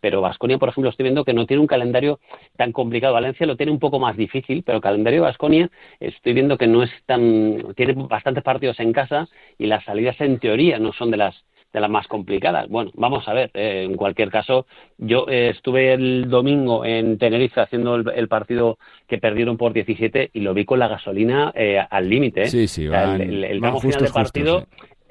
pero Vasconia, por ejemplo, estoy viendo que no tiene un calendario tan complicado. Valencia lo tiene un poco más difícil, pero el calendario Vasconia estoy viendo que no es tan. tiene bastantes partidos en casa y las salidas en teoría no son de las de las más complicadas. Bueno, vamos a ver. Eh, en cualquier caso, yo eh, estuve el domingo en Tenerife haciendo el, partido que perdieron por 17 y lo vi con la gasolina eh, al límite. Sí, sí, el, el, final de partido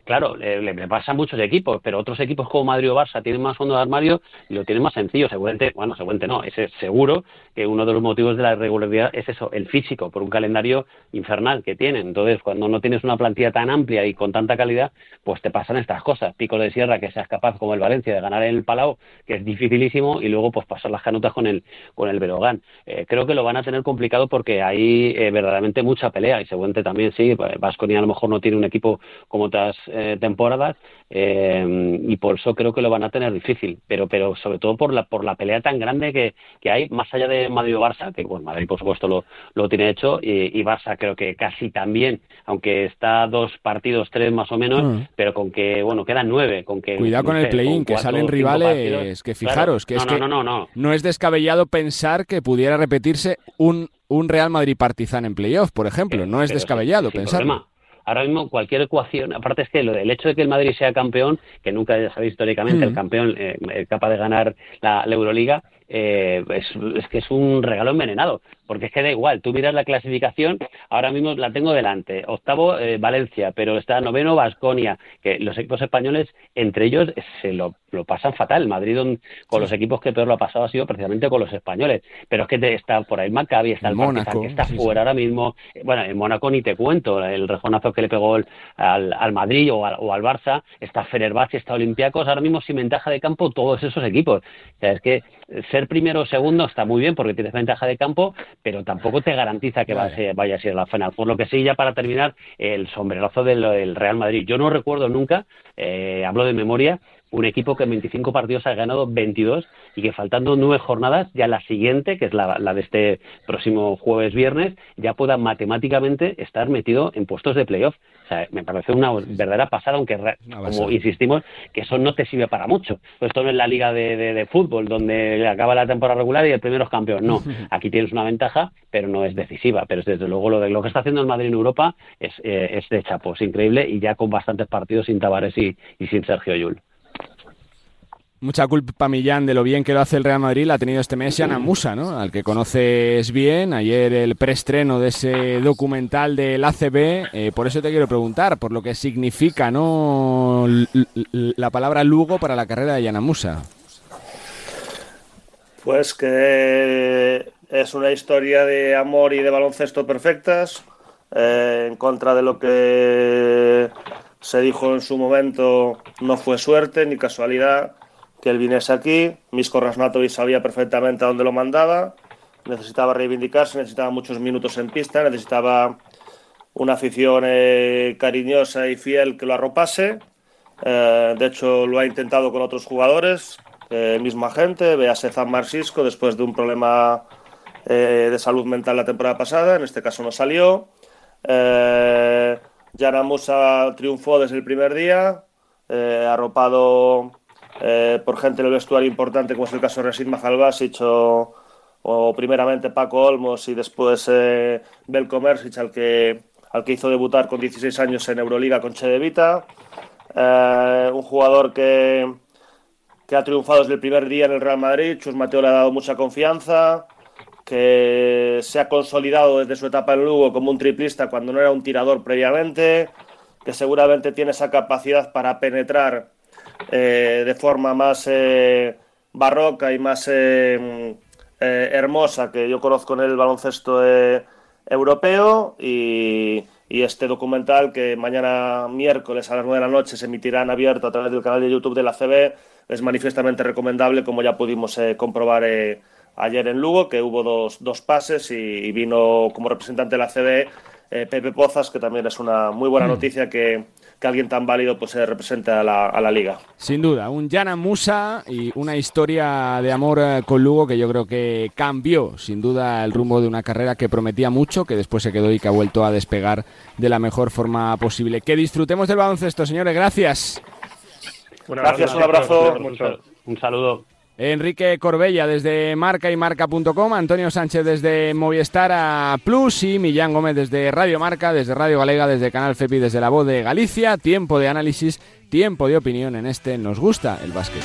claro, le, pasa a muchos equipos, pero otros equipos como Madrid o Barça tienen más fondo de armario y lo tienen más sencillo. Seguramente, bueno, seguramente no, es seguro que uno de los motivos de la irregularidad es eso, el físico, por un calendario infernal que tienen. Entonces, cuando no tienes una plantilla tan amplia y con tanta calidad, pues te pasan estas cosas. Pico de sierra, que seas capaz, como el Valencia, de ganar en el Palau, que es dificilísimo, y luego pues pasar las canutas con el, con el Berogán. Eh, creo que lo van a tener complicado porque hay eh, verdaderamente mucha pelea y seguramente también sí, Vasconia a lo mejor no tiene un equipo como otras eh, temporadas eh, y por eso creo que lo van a tener difícil, pero pero sobre todo por la por la pelea tan grande que, que hay más allá de Madrid o Barça, que bueno, Madrid por supuesto lo, lo tiene hecho y, Barça creo que casi también, aunque está dos partidos, tres más o menos, mm. pero con que bueno, quedan nueve, con que Cuidado con el play-in, que salen rivales, que fijaros, que es que no, no, no. es descabellado pensar que pudiera repetirse un un Real Madrid Partizan en playoff, por ejemplo. No es descabellado pensarlo ahora mismo cualquier ecuación, aparte es que lo, el hecho de que el Madrid sea campeón, que nunca ya sabéis históricamente el mm. campeón eh, capaz de ganar la Euroliga, eh, es, que es un regalo envenenado, porque es que da igual, tú miras la clasificación, ahora mismo la tengo delante, octavo eh, Valencia, pero está noveno Vasconia, que los equipos españoles, entre ellos, se lo, pasan fatal. Madrid con los equipos que peor lo ha pasado ha sido precisamente con los españoles, pero es que está por ahí Maccabi, está el, Mónaco, que está fuera ahora mismo, bueno, en Mónaco ni te cuento, el rejonazo que le pegó al, al, Madrid o al, o al Barça, está Fenerbahce, está Olympiacos, ahora mismo sin ventaja de campo todos esos equipos. O sea, es que ser primero o segundo está muy bien porque tienes ventaja de campo, pero tampoco te garantiza que vaya a ser la final. Por lo que sí, ya para terminar, el sombrerazo del, Real Madrid. Yo no recuerdo nunca, eh, hablo de memoria, un equipo que en 25 partidos ha ganado 22 y que faltando nueve jornadas, ya la siguiente, que es la, de este próximo jueves viernes, ya pueda matemáticamente estar metido en puestos de playoff. O sea, me parece una verdadera pasada, aunque, como insistimos, que eso no te sirve para mucho. Pues esto no es la liga de, fútbol, donde acaba la temporada regular y el primero es campeón. No, aquí tienes una ventaja, pero no es decisiva. Pero desde luego lo, de, lo que está haciendo el Madrid en Europa es, eh, es de chapo, es increíble y ya con bastantes partidos sin Tavares y, y sin Sergio Yul. Mucha culpa Millán de lo bien que lo hace el Real Madrid la ha tenido este mes Yana Musa, ¿no? Al que conoces bien. Ayer el preestreno de ese documental del ACB. Eh, por eso te quiero preguntar, por lo que significa, ¿no? la palabra Lugo para la carrera de Yana Musa. Pues que es una historia de amor y de baloncesto perfectas, eh, en contra de lo que se dijo en su momento, no fue suerte ni casualidad que él viniese aquí. Misko Rasnatovic sabía perfectamente a dónde lo mandaba. Necesitaba reivindicarse, necesitaba muchos minutos en pista, necesitaba una afición eh, cariñosa y fiel que lo arropase. Eh, de hecho, lo ha intentado con otros jugadores, eh, misma gente. Véase Zan Marcisco después de un problema de salud mental la temporada pasada. En este caso no salió. Eh, Musa triunfó desde el primer día, arropado eh, por gente del vestuario importante, como es el caso de Resid Majalbasic o, primeramente Paco Olmos y después eh, Belko al que, al que hizo debutar con 16 años en Euroliga con Che de Vita. Eh, un jugador que, que ha triunfado desde el primer día en el Real Madrid. Chus Mateo le ha dado mucha confianza, que se ha consolidado desde su etapa en Lugo como un triplista cuando no era un tirador previamente, que seguramente tiene esa capacidad para penetrar eh, de forma más eh, barroca y más eh, hermosa que yo conozco en el baloncesto europeo y, este documental que mañana miércoles a las 9 de la noche se emitirá en abierto a través del canal de YouTube de la CB es manifiestamente recomendable como ya pudimos comprobar ayer en Lugo que hubo dos, dos pases y, vino como representante de la CB Pepe Pozas que también es una muy buena mm. noticia que que alguien tan válido pues represente a la, a la liga. Sin duda, un Jana Musa y una historia de amor eh, con Lugo que yo creo que cambió sin duda el rumbo de una carrera que prometía mucho, que después se quedó y que ha vuelto a despegar de la mejor forma posible. Que disfrutemos del baloncesto, señores, gracias. Gracias, un abrazo. Un saludo. Enrique Corbella desde Marca y Marca.com, Antonio Sánchez desde Movistar a Plus y Millán Gómez desde Radio Marca, desde Radio Galega, desde Canal FEPI, desde La Voz de Galicia. Tiempo de análisis, tiempo de opinión en este Nos gusta el básquet.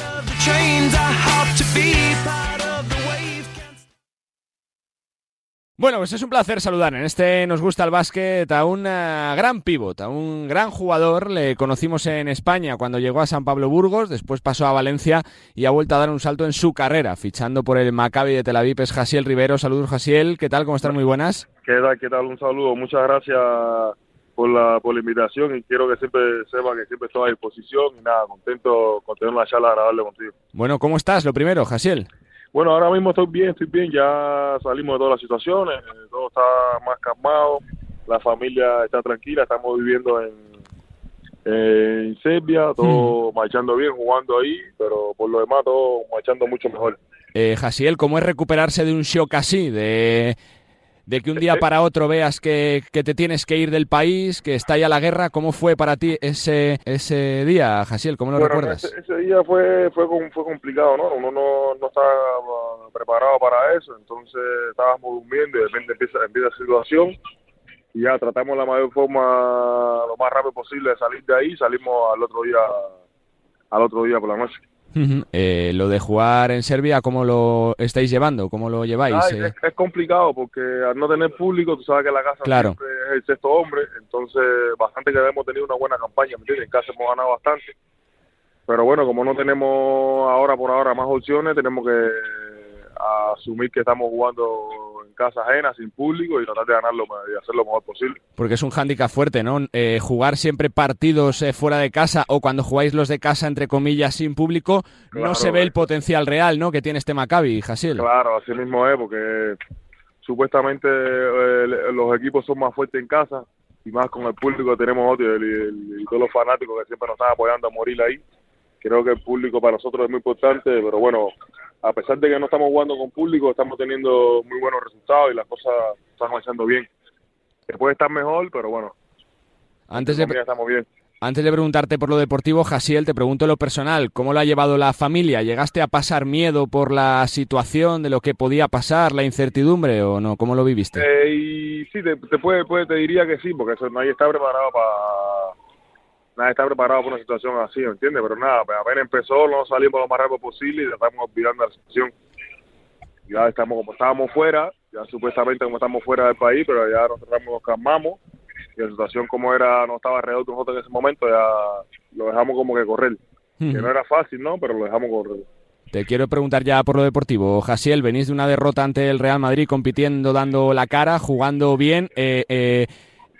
Bueno, pues es un placer saludar. En este nos gusta el básquet a un eh, gran pívot, a un gran jugador. Le conocimos en España cuando llegó a San Pablo Burgos, después pasó a Valencia y ha vuelto a dar un salto en su carrera, fichando por el Maccabi de Tel Aviv. Es Jasiel Rivero. Saludos, Jasiel. ¿Qué tal? ¿Cómo están? Muy buenas. ¿Qué tal? ¿Qué tal? Un saludo. Muchas gracias por la, por la invitación y quiero que siempre sepa que siempre estoy a disposición y nada, contento con tener una charla agradable contigo. Bueno, ¿cómo estás? Lo primero, Jasiel. Bueno, ahora mismo estoy bien, estoy bien, ya salimos de todas las situaciones, eh, todo está más calmado, la familia está tranquila, estamos viviendo en, en Serbia, todo marchando bien, jugando ahí, pero por lo demás todo marchando mucho mejor. Eh, Jasiel, ¿cómo es recuperarse de un shock así? De, de que un día para otro veas que, que te tienes que ir del país, que está ya la guerra. ¿Cómo fue para ti ese ese día, Jasiel? ¿Cómo lo Bueno, recuerdas? Ese, ese día fue fue fue complicado, ¿no? Uno no, no estaba preparado para eso, entonces estábamos durmiendo y de repente empieza, empieza la situación y ya tratamos la mayor forma, lo más rápido posible de salir de ahí, salimos al otro día, al otro día por la noche. Ujú. Eh, lo de jugar en Serbia, ¿cómo lo estáis llevando? ¿Cómo lo lleváis? Ay, Eh, es, es complicado porque al no tener público, tú sabes que la casa Claro. siempre es el sexto hombre, entonces bastante que hemos tenido una buena campaña. En casa hemos ganado bastante, pero bueno, como no tenemos ahora por ahora más opciones, tenemos que asumir que estamos jugando en casa ajena, sin público y tratar de ganarlo y hacer lo mejor posible. Porque es un hándicap fuerte, ¿no? Eh, jugar siempre partidos eh, fuera de casa o cuando jugáis los de casa, entre comillas, sin público, no Claro, se ve el potencial real, ¿no? Que tiene este Maccabi, Jasiel. Claro, así mismo es, porque supuestamente eh, los equipos son más fuertes en casa y más con el público que tenemos otro y, y todos los fanáticos que siempre nos están apoyando a morir ahí. Creo que el público para nosotros es muy importante, pero bueno, a pesar de que no estamos jugando con público, estamos teniendo muy buenos resultados y las cosas están marchando bien. Se puede estar mejor, pero bueno, Antes de, estamos bien. antes de preguntarte por lo deportivo, Jasiel, te pregunto lo personal. ¿Cómo lo ha llevado la familia? ¿Llegaste a pasar miedo por la situación de lo que podía pasar, la incertidumbre o no? ¿Cómo lo viviste? Eh, y sí, te, te puede, puede- te diría que sí, porque eso, nadie está preparado para nadie está preparado para una situación así, ¿me entiendes? Pero nada, pues apenas empezó, no salimos lo más rápido posible y ya estamos olvidando la situación. Ya estamos como estábamos fuera, ya supuestamente como estamos fuera del país, pero ya nos tratamos, nos calmamos y la situación como era, no estaba alrededor de nosotros en ese momento, ya lo dejamos como que correr. Que no era fácil, ¿no? Pero lo dejamos correr. Te quiero preguntar ya por lo deportivo. Jasiel, venís de una derrota ante el Real Madrid compitiendo, dando la cara, jugando bien. Eh, eh,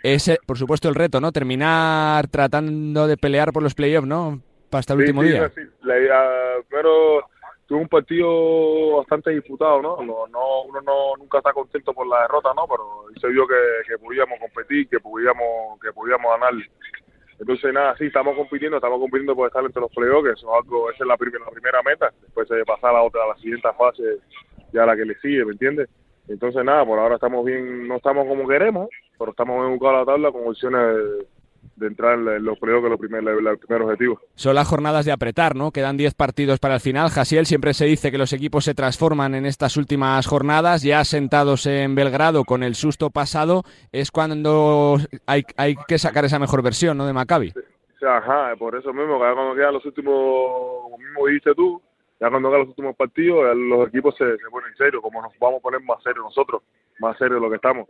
ese, por supuesto, el reto, ¿no? Terminar tratando de pelear por los playoffs, ¿no? Para hasta el Sí, último sí, día. sí. La primero tuvo un partido bastante disputado, ¿no? No, no- Uno no, nunca está contento por la derrota, ¿no? Pero se vio que, que podíamos competir, que podíamos, que podíamos ganar. Entonces, nada, sí, estamos compitiendo, estamos compitiendo por estar entre los playoffs, que eso es algo, esa es la, prim- la primera meta. Después de pasar a la otra, a la siguiente fase, ya la que le sigue, ¿me entiendes? Entonces, nada, por ahora estamos bien, no estamos como queremos, pero estamos bien ubicados a la tabla con opciones de, de entrar en los playoffs, que es lo primer, el, el primer objetivo. Son las jornadas de apretar, ¿no? Quedan 10 partidos para el final. Jasiel, siempre se dice que los equipos se transforman en estas últimas jornadas. Ya sentados en Belgrado con el susto pasado, es cuando hay, hay que sacar esa mejor versión, ¿no? De Maccabi. Ajá, por eso mismo, que ya cuando quedan los últimos, como mismo dijiste tú, ya cuando quedan los últimos partidos, los equipos se, se ponen serios, como nos vamos a poner más serios nosotros, más serios de lo que estamos.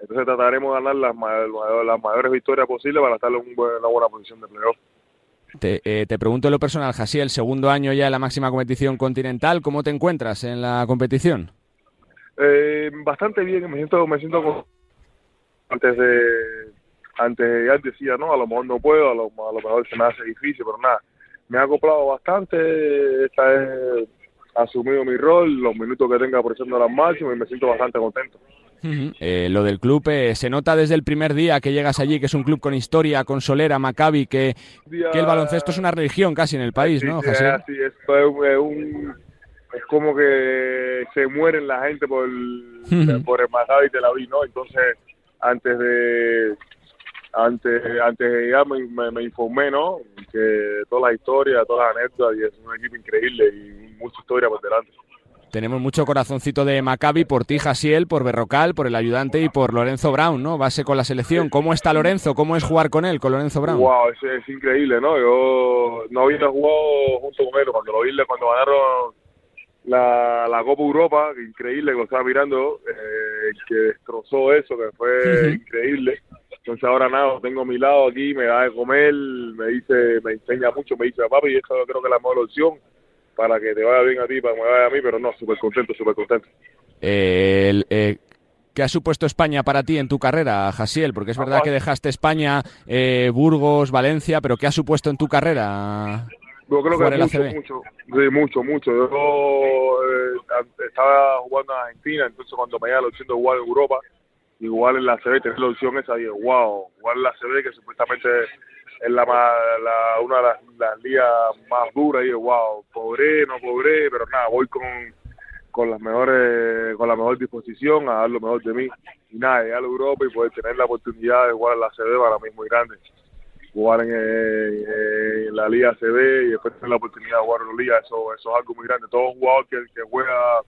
Entonces trataremos de ganar las, las mayores victorias posibles para estar en una buena posición de playoff. Te, eh, te pregunto en lo personal, Jasiel, segundo año ya en la máxima competición continental, ¿cómo te encuentras en la competición? Eh, bastante bien, me siento, me siento con- antes de, antes ya decía, no, a lo mejor no puedo, a lo, a lo mejor se me hace difícil, pero nada, me ha acoplado bastante, esta vez he asumido mi rol, los minutos que tenga presionando al máximo y me siento bastante contento. Eh, lo del club eh, se nota desde el primer día que llegas allí, que es un club con historia, con solera, Maccabi, que, el baloncesto es una religión casi en el país, ¿no, Sí, es así, es, un- como que se mueren la gente por, por el Maccabi Tel Aviv, ¿no? Entonces, antes de antes antes de ya me, me- me informé, ¿no? Que toda la historia, todas las anécdotas, y es un equipo increíble y mucha historia por delante. Tenemos mucho corazoncito de Maccabi por ti, Jasiel, por Berrocal, por el ayudante y por Lorenzo Brown, ¿no? Base con la selección. ¿Cómo está Lorenzo? ¿Cómo es jugar con él, con Lorenzo Brown? Wow, es, es increíble, ¿no? Yo no había jugado junto con él cuando lo vi cuando ganaron la, la Copa Europa, que increíble que lo estaba mirando, eh, que destrozó eso, que fue increíble. Entonces ahora nada, tengo a mi lado aquí, me da de comer, me dice, me enseña mucho, me dice, papi, esto creo que es la mejor opción para que te vaya bien a ti, para que me vaya a mí, pero no, súper contento, súper contento. Eh, el, eh, ¿Qué ha supuesto España para ti en tu carrera, Jasiel? Porque es verdad que dejaste España, eh, Burgos, Valencia, pero ¿qué ha supuesto en tu carrera? Yo creo que mucho, mucho, sí, mucho, mucho. Yo eh, estaba jugando en Argentina, entonces cuando me llega la opción de jugar en Europa, igual en la CB, tener la opción esa, dije, wow, jugar en la CB, que supuestamente es la, la una de las, las ligas más duras, y dije, wow, pobre, no pobre, pero nada, voy con, con las mejores, con la mejor disposición a dar lo mejor de mí. Y nada, llegar a Europa y poder tener la oportunidad de jugar en la CB para mí es muy grande jugar en, eh, la Liga CB y después tener la oportunidad de jugar en la Liga, eso, eso es algo muy grande. Todo jugador que, juega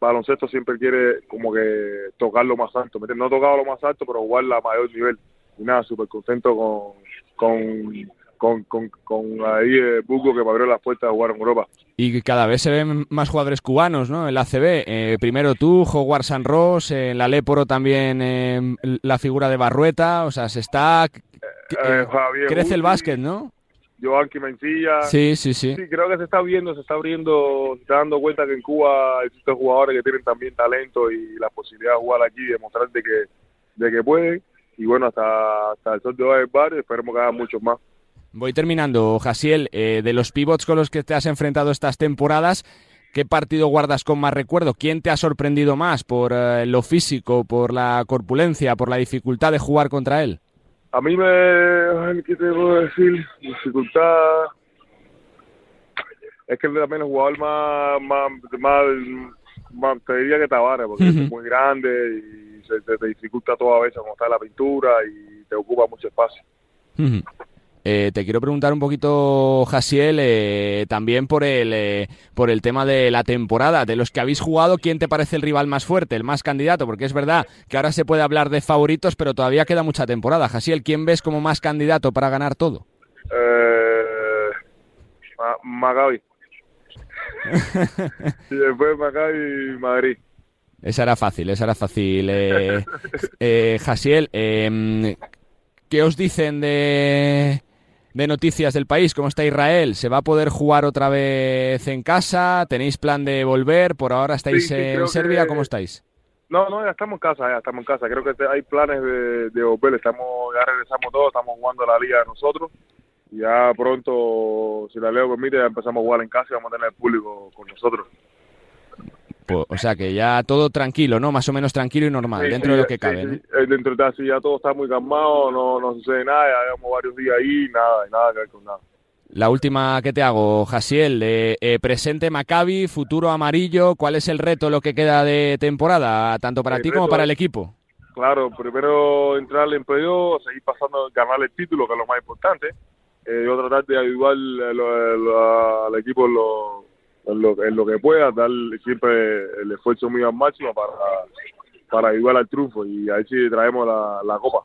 baloncesto siempre quiere como que tocar lo más alto, no tocar lo más alto, pero jugar a mayor nivel. Y nada, súper contento con, con, con, con, con ahí eh, Buco que me abrió las puertas de jugar en Europa. Y cada vez se ven más jugadores cubanos, ¿no? En la ACB. Eh, primero tú, Howard San Ross, en la Leporo también eh, la figura de Barrueta. O sea, se está... Eh, Javier crece el básquet, ¿no? Joanqui Mencilla. Sí, sí, sí. Sí, creo que se está viendo, se está abriendo, se está dando cuenta que en Cuba existen jugadores que tienen también talento y la posibilidad de jugar aquí y demostrar de que, de que pueden. Y bueno, hasta, hasta el sol de hoy barrio, esperemos que hagan muchos más. Voy terminando, Jasiel. eh, de los pivots con los que te has enfrentado estas temporadas, ¿qué partido guardas con más recuerdo? ¿Quién te ha sorprendido más por eh, lo físico, por la corpulencia, por la dificultad de jugar contra él? A mí me, ¿qué te puedo decir? Dificultad. Es que él también el jugador más, más, más, más- te diría que Tavares, porque es muy grande y se, te, te dificulta toda vez cuando está la pintura y te ocupa mucho espacio. Eh, te quiero preguntar un poquito, Jasiel, eh, también por el, eh, por el tema de la temporada. De los que habéis jugado, ¿quién te parece el rival más fuerte, el más candidato? Porque es verdad que ahora se puede hablar de favoritos, pero todavía queda mucha temporada. Jasiel, ¿quién ves como más candidato para ganar todo? Eh, Ma- Maccabi. y después Maccabi y Madrid. Esa era fácil, esa era fácil. Eh, eh, Jasiel, eh, ¿qué os dicen de, de noticias del país? ¿Cómo está Israel? ¿Se va a poder jugar otra vez en casa? ¿Tenéis plan de volver? ¿Por ahora estáis Sí, sí, en Serbia? que- ¿Cómo estáis? No, no, ya estamos en casa, ya estamos en casa. Creo que hay planes de, de volver. Estamos, ya regresamos todos, estamos jugando la liga nosotros. Ya pronto, si la leo permite, ya empezamos a jugar en casa y vamos a tener el público con nosotros. Pues, o sea que ya todo tranquilo, ¿no? Más o menos tranquilo y normal, Sí, dentro sí, de lo que sí, cabe. Eh, Dentro de así ya todo está muy calmado, no, no sucede nada, ya llevamos varios días ahí, nada, y nada que ver con nada. La última que te hago, Jasiel, eh, presente Maccabi, futuro amarillo, ¿cuál es el reto, lo que queda de temporada, tanto para El ti como para el equipo? Claro, primero entrar en playoff, seguir pasando, ganar el título, que es lo más importante. Eh, yo tratar de ayudar eh, lo- al equipo en lo, en, lo, en lo que pueda, dar siempre el esfuerzo mío al máximo para, para ayudar al triunfo y ahí sí traemos la, la copa.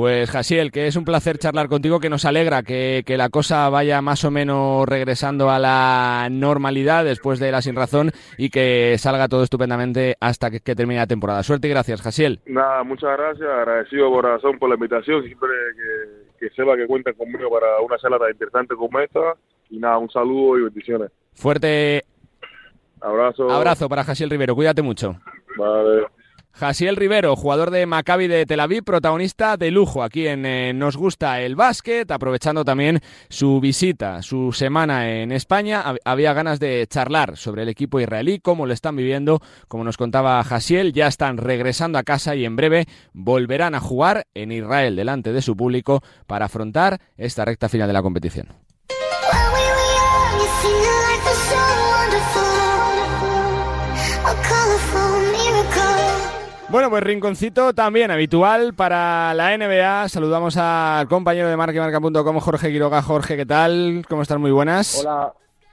Pues Jasiel, que es un placer charlar contigo, que nos alegra que, que la cosa vaya más o menos regresando a la normalidad después de la sin razón y que salga todo estupendamente hasta que, que termine la temporada. Suerte y gracias, Jasiel. Nada, muchas gracias, agradecido por razón por la invitación, siempre que, que sepa que cuenten conmigo para una charla tan interesante como esta y nada, un saludo y bendiciones. Fuerte Abrazo. abrazo para Jasiel Rivero, cuídate mucho. Vale. Jasiel Rivero, jugador de Maccabi de Tel Aviv, protagonista de lujo aquí en eh, Nos gusta el básquet, aprovechando también su visita, su semana en España. Había ganas de charlar sobre el equipo israelí, cómo lo están viviendo, como nos contaba Jasiel, ya están regresando a casa y en breve volverán a jugar en Israel delante de su público para afrontar esta recta final de la competición. Bueno, pues rinconcito también habitual para la NBA. Saludamos al compañero de marcamarca.com, Jorge Quiroga. Jorge, ¿qué tal? ¿Cómo están? Muy buenas. Hola,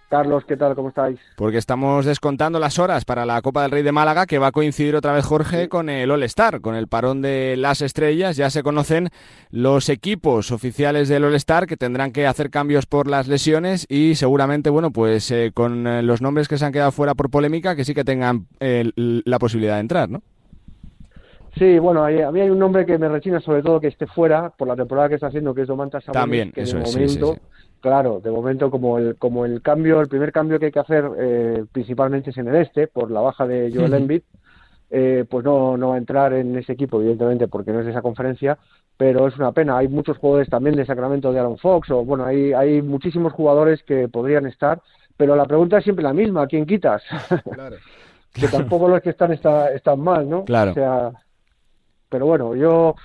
Carlos, ¿qué tal? ¿Cómo estáis? Porque estamos descontando las horas para la Copa del Rey de Málaga, que va a coincidir otra vez, Jorge, con el All-Star, con el parón de las estrellas. Ya se conocen los equipos oficiales del All-Star que tendrán que hacer cambios por las lesiones y seguramente, bueno, pues eh, con eh, los nombres que se han quedado fuera por polémica, que sí que tengan eh, la posibilidad de entrar, ¿no? Sí, bueno, a mí hay un nombre que me rechina sobre todo que esté fuera por la temporada que está haciendo, que es Domantas Sabonis. También, que eso de es, momento, sí, Claro, de momento como el, como el cambio, el primer cambio que hay que hacer eh, principalmente es en el este, por la baja de Joel Embiid, eh, pues no, no va a entrar en ese equipo, evidentemente, porque no es de esa conferencia, pero es una pena. Hay muchos jugadores también de Sacramento de Aaron Fox, o bueno, hay, hay muchísimos jugadores que podrían estar, pero la pregunta es siempre la misma, ¿a quién quitas? Claro. que tampoco los que están está, están mal, ¿no? Claro. O sea, pero bueno, yo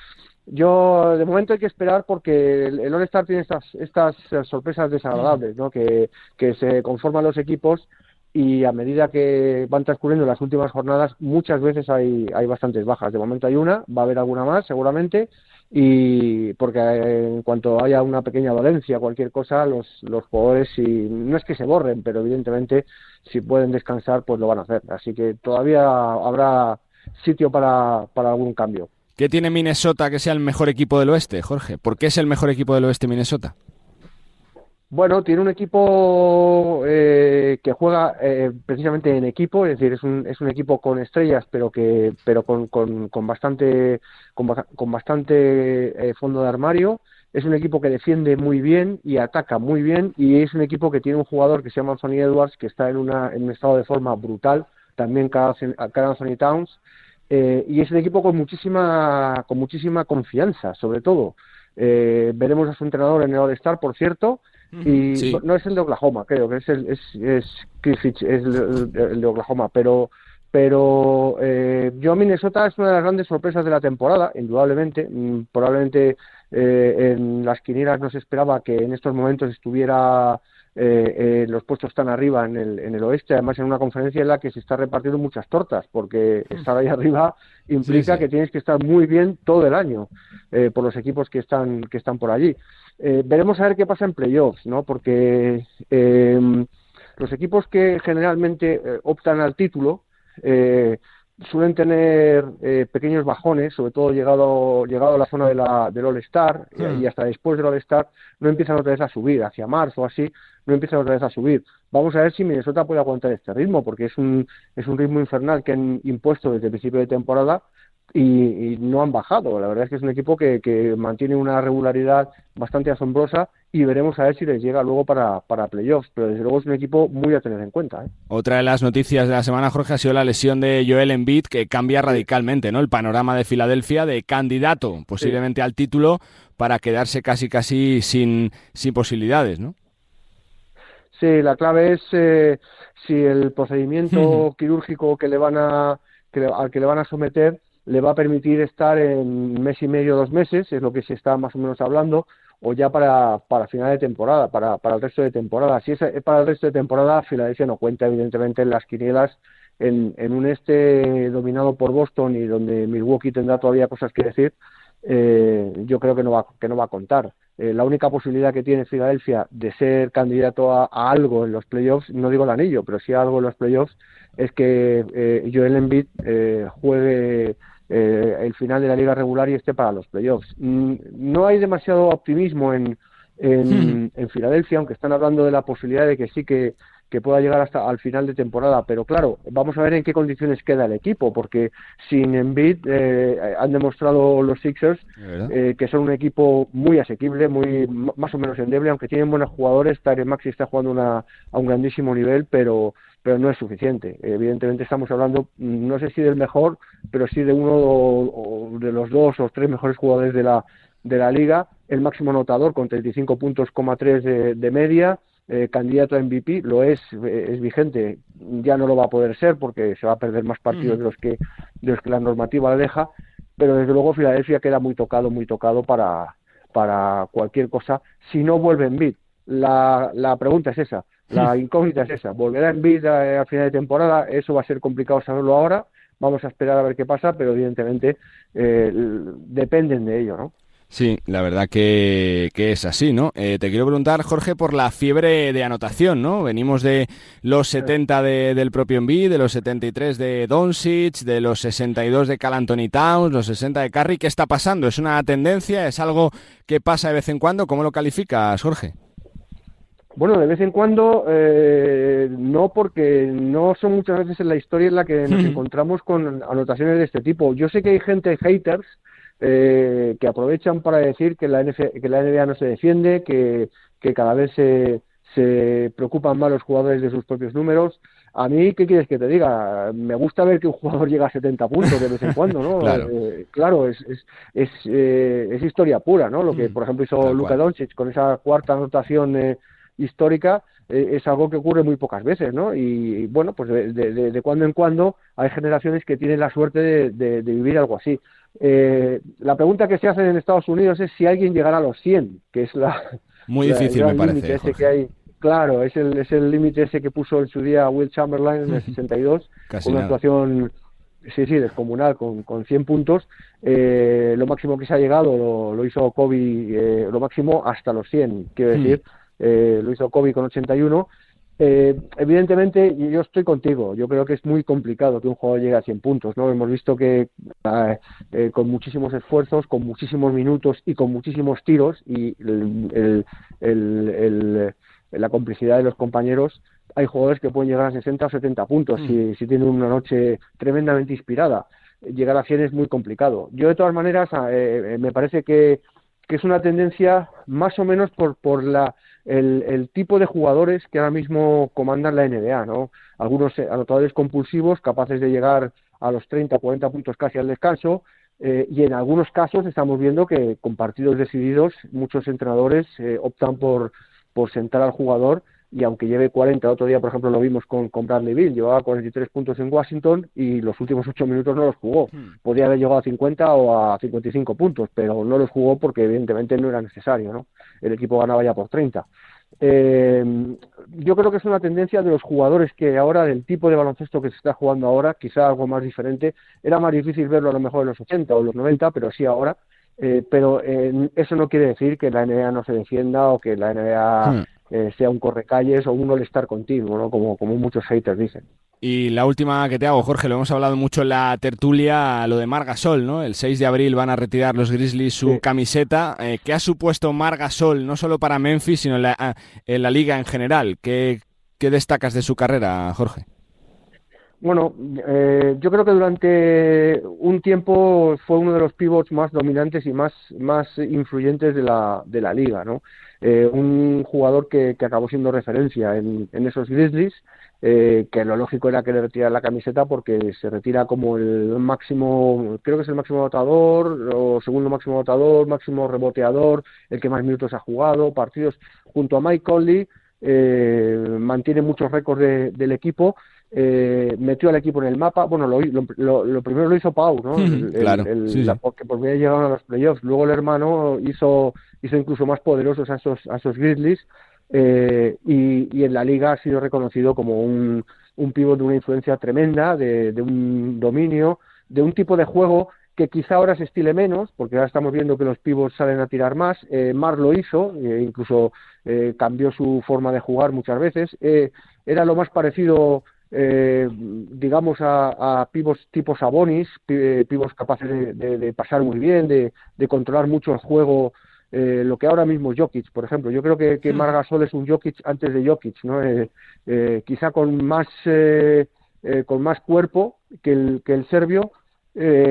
yo de momento hay que esperar porque el, All-Star tiene estas estas eh, sorpresas desagradables, ¿no? Que, que se conforman los equipos y a medida que van transcurriendo las últimas jornadas muchas veces hay hay bastantes bajas. De momento hay una, va a haber alguna más seguramente y porque en cuanto haya una pequeña dolencia, cualquier cosa, los, los jugadores, si, no es que se borren, pero evidentemente si pueden descansar, pues lo van a hacer. Así que todavía habrá sitio para, para algún cambio. ¿Qué tiene Minnesota que sea el mejor equipo del oeste, Jorge? ¿Por qué es el mejor equipo del oeste Minnesota? Bueno, tiene un equipo eh, que juega eh, precisamente en equipo, es decir, es un, es un equipo con estrellas, pero que pero con, con, con bastante con, con bastante eh, fondo de armario. Es un equipo que defiende muy bien y ataca muy bien y es un equipo que tiene un jugador que se llama Anthony Edwards que está en, una, en un estado de forma brutal, también cada Anthony Towns eh, y es un equipo con muchísima con muchísima confianza, sobre todo. Eh, veremos a su entrenador en el All-Star, por cierto, y Sí. no es el de Oklahoma, creo que es el es, es Griffith, es el, el de Oklahoma, pero pero eh, yo Minnesota es una de las grandes sorpresas de la temporada, indudablemente. Mm, Probablemente eh, en las quinielas no se esperaba que en estos momentos estuviera eh, eh, los puestos tan arriba en el, en el oeste, además en una conferencia en la que se está repartiendo muchas tortas, porque estar ahí arriba implica sí. que tienes que estar muy bien todo el año eh, por los equipos que están que están por allí. Eh, veremos a ver qué pasa en playoffs, ¿no? Porque eh, los equipos que generalmente optan al título eh, suelen tener eh, pequeños bajones, sobre todo llegado, llegado a la zona de la, del All-Star y- Hmm. y hasta después del All-Star no empiezan otra vez a subir, hacia marzo o así, no empiezan otra vez a subir. Vamos a ver si Minnesota puede aguantar este ritmo, porque es un, es un ritmo infernal que han impuesto desde el principio de temporada y, y no han bajado. La verdad es que es un equipo que, que mantiene una regularidad bastante asombrosa y veremos a ver si les llega luego para, para playoffs, pero desde luego es un equipo muy a tener en cuenta. ¿eh? Otra de las noticias de la semana, Jorge, ha sido la lesión de Joel Embiid, que cambia radicalmente ¿no? el panorama de Filadelfia de candidato posiblemente al título para quedarse casi casi sin, sin posibilidades, ¿no? Sí, la clave es eh, si el procedimiento quirúrgico que le van a, que le- al que le van a someter le va a permitir estar en mes y medio, dos meses, es lo que se está más o menos hablando, o ya para, para final de temporada, para, para el resto de temporada. Si es para el resto de temporada, Filadelfia no cuenta evidentemente en las quinielas en, en un este dominado por Boston y donde Milwaukee tendrá todavía cosas que decir, eh, yo creo que no va, que no va a contar. Eh, la única posibilidad que tiene Filadelfia de ser candidato a, algo en los playoffs, no digo el anillo, pero sí algo en los playoffs, es que eh, Joel Embiid eh, juegue eh, el final de la liga regular y esté para los playoffs. Mm, no hay demasiado optimismo en, en, en Filadelfia, aunque están hablando de la posibilidad de que sí que, que pueda llegar hasta al final de temporada, pero claro, vamos a ver en qué condiciones queda el equipo, porque sin Embiid eh, han demostrado los Sixers eh, que son un equipo muy asequible, muy más o menos endeble, aunque tienen buenos jugadores. Tyre Maxi está jugando una, a un grandísimo nivel, pero pero no es suficiente. Evidentemente estamos hablando, no sé si del mejor, pero sí de uno o, de los dos o tres mejores jugadores de la, de la liga, el máximo anotador con 35 puntos, de, de media, eh, candidato a MVP, lo es, eh, es vigente, ya no lo va a poder ser porque se va a perder más partidos de los que de los que la normativa le deja, pero desde luego Filadelfia queda muy tocado, muy tocado para, para cualquier cosa si no vuelve en bid. La, la pregunta es esa, la incógnita es esa. ¿Volverá en vida a final de temporada? Eso va a ser complicado saberlo ahora. Vamos a esperar a ver qué pasa, pero evidentemente eh, dependen de ello, ¿no? Sí, la verdad que, es así, ¿no? Eh, te quiero preguntar, Jorge, por la fiebre de anotación, ¿no? Venimos de los 70 del propio Envid, de los 73 de Doncic, de los 62 de Cal Anthony Towns, los 60 de Curry. ¿Qué está pasando? ¿Es una tendencia? ¿Es algo que pasa de vez en cuando? ¿Cómo lo calificas, Jorge? Bueno, de vez en cuando eh, no, porque no son muchas veces en la historia en la que nos encontramos con anotaciones de este tipo. Yo sé que hay gente, haters, eh, que aprovechan para decir que la, que la NBA no se defiende, que, que cada vez se, se preocupan más los jugadores de sus propios números. A mí, ¿qué quieres que te diga? Me gusta ver que un jugador llega a 70 puntos de vez en cuando, ¿no? claro, eh, claro es, es, es, es, historia pura, ¿no? Lo que, por ejemplo, hizo Luka Doncic con esa cuarta anotación eh, histórica eh, es algo que ocurre muy pocas veces, ¿no? Y, bueno, pues de, de, cuando en cuando hay generaciones que tienen la suerte de, vivir algo así. Eh, la pregunta que se hace en Estados Unidos es si alguien llegará a los 100, que es la... Muy difícil, me parece. Ese que hay, claro, es el es el límite ese que puso en su día Will Chamberlain en el 62, con una actuación sí, sí, descomunal, con, con 100 puntos. Eh, lo máximo que se ha llegado lo, hizo Kobe, eh, lo máximo hasta los 100, quiero hmm. decir eh, lo hizo Kobe con 81. Eh, evidentemente, yo estoy contigo. Yo creo que es muy complicado que un jugador llegue a 100 puntos. ¿no? Hemos visto que ah, eh, con muchísimos esfuerzos, con muchísimos minutos y con muchísimos tiros y la complicidad de los compañeros, hay jugadores que pueden llegar a 60 o 70 puntos mm. si, si tienen una noche tremendamente inspirada. Llegar a 100 es muy complicado. Yo, de todas maneras, ah, me parece que, que es una tendencia más o menos por, por la el, tipo de jugadores que ahora mismo comandan la NBA, ¿no? Algunos eh, anotadores compulsivos capaces de llegar a los 30, 40 puntos casi al descanso, eh, y en algunos casos estamos viendo que con partidos decididos muchos entrenadores eh, optan por, por sentar al jugador y aunque lleve 40, otro día por ejemplo lo vimos con, con Bradley Bill, llevaba 43 puntos en Washington y los últimos 8 minutos no los jugó. Hmm. Podría haber llegado a 50 o a 55 puntos, pero no los jugó porque evidentemente no era necesario, ¿no? El equipo ganaba ya por 30. Eh, yo creo que es una tendencia de los jugadores que ahora, del tipo de baloncesto que se está jugando ahora, quizá algo más diferente, era más difícil verlo a lo mejor en los 80 o los 90, pero sí ahora, eh, pero eh, eso no quiere decir que la NBA no se defienda o que la NBA hmm. Eh, sea un correcalles o un all-star continuo, ¿no? como, como muchos haters dicen. Y la última que te hago, Jorge, lo hemos hablado mucho en la tertulia, lo de Margasol, ¿no? El 6 de abril van a retirar los Grizzlies su camiseta. ¿Qué ha supuesto Margasol, no solo para Memphis, sino en la, en la liga en general? ¿Qué, ¿Qué destacas de su carrera, Jorge? Bueno, eh, yo creo que durante un tiempo fue uno de los pivots más dominantes y más, más influyentes de la, de la liga, ¿no? Eh, un jugador que, que, acabó siendo referencia en, en esos Grizzlies, eh, que lo lógico era que le retirara la camiseta porque se retira como el máximo, creo que es el máximo votador, o segundo máximo votador, máximo reboteador, el que más minutos ha jugado, partidos junto a Mike Conley, eh, mantiene muchos récords del equipo eh, metió al equipo en el mapa. Bueno, lo, lo, primero lo hizo Pau, ¿no? claro, porque por llegado a los playoffs. Luego el hermano hizo, hizo incluso más poderosos a esos, a esos Grizzlies eh, y, en la liga ha sido reconocido como un, un pívot de una influencia tremenda, de, de un dominio, de un tipo de juego que quizá ahora se estile menos, porque ahora estamos viendo que los pivots salen a tirar más. Eh, Mar lo hizo, eh, incluso eh, cambió su forma de jugar muchas veces. Eh, era lo más parecido digamos, a, a pivos tipo Sabonis, pivos capaces de, pasar muy bien, de, controlar mucho el juego, eh, lo que ahora mismo es Jokic, por ejemplo. Yo creo que, que Margasol es un Jokic antes de Jokic, ¿no? Eh, eh quizá con más, eh, con más cuerpo que el, que el serbio,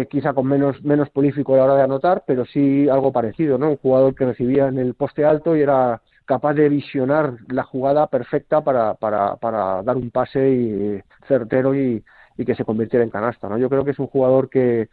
quizá con menos, menos polífico a la hora de anotar, pero sí algo parecido, ¿no? Un jugador que recibía en el poste alto y era capaz de visionar la jugada perfecta para, para, para dar un pase certero y, y que se convirtiera en canasta. ¿no? Yo creo que es un jugador que,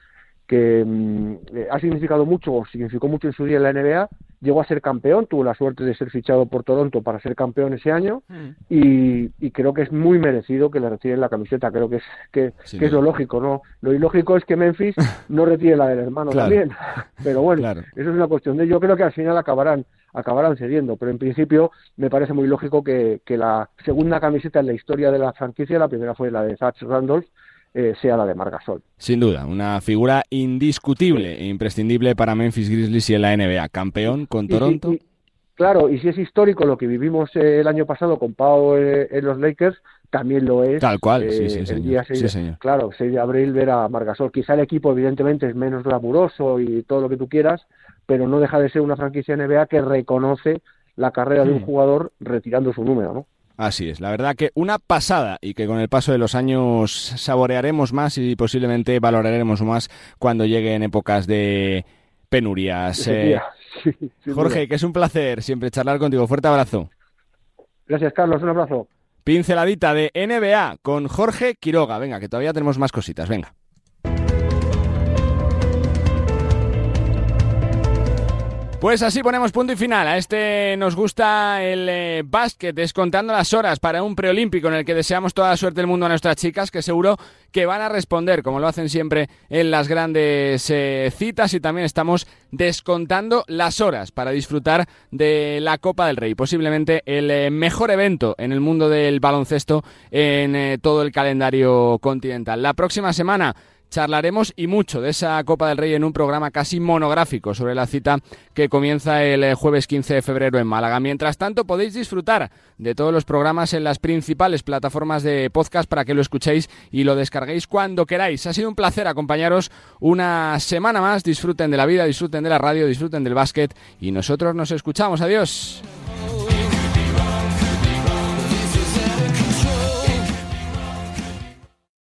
que mm, eh, ha significado mucho, o significó mucho en su día en la NBA, llegó a ser campeón, tuvo la suerte de ser fichado por Toronto para ser campeón ese año mm. y, creo que es muy merecido que le retiren la camiseta, creo que es que, es lo lógico, ¿no? Lo ilógico es que Memphis no retire la del hermano también, pero bueno, eso es una cuestión de yo creo que al final acabarán acabarán cediendo, pero en principio me parece muy lógico que, que la segunda camiseta en la historia de la franquicia, la primera fue la de Zach Randolph, eh, sea la de Margasol. Sin duda, una figura indiscutible e imprescindible para Memphis Grizzlies y en la NBA. Campeón con Toronto. claro, y si es histórico lo que vivimos eh, el año pasado con Pau eh, en los Lakers, también lo es. Tal cual, sí, sí, señor. Claro, 6 de abril ver a Margasol. Quizá el equipo, evidentemente, es menos glamuroso y todo lo que tú quieras, pero no deja de ser una franquicia NBA que reconoce la carrera de un hmm. jugador retirando su número, ¿no? Así es, la verdad que una pasada y que con el paso de los años saborearemos más y posiblemente valoraremos más cuando lleguen épocas de penurias. Eh, Jorge, que es un placer siempre charlar contigo. Fuerte abrazo. Gracias, Carlos. Un abrazo. Pinceladita de NBA con Jorge Quiroga. Venga, que todavía tenemos más cositas. Venga. Pues así ponemos punto y final. A este nos gusta el eh, básquet, descontando las horas para un preolímpico en el que deseamos toda la suerte del mundo a nuestras chicas, que seguro que van a responder, como lo hacen siempre en las grandes eh, citas, y también estamos descontando las horas para disfrutar de la Copa del Rey, posiblemente el eh, mejor evento en el mundo del baloncesto en todo el calendario continental. La próxima semana charlaremos y mucho de esa Copa del Rey en un programa casi monográfico sobre la cita que comienza el eh, jueves 15 de febrero en Málaga. Mientras tanto, podéis disfrutar de todos los programas en las principales plataformas de podcast para que lo escuchéis y lo descarguéis cuando queráis. Ha sido un placer acompañaros una semana más. Disfruten de la vida, disfruten de la radio, disfruten del básquet y nosotros nos escuchamos. Adiós.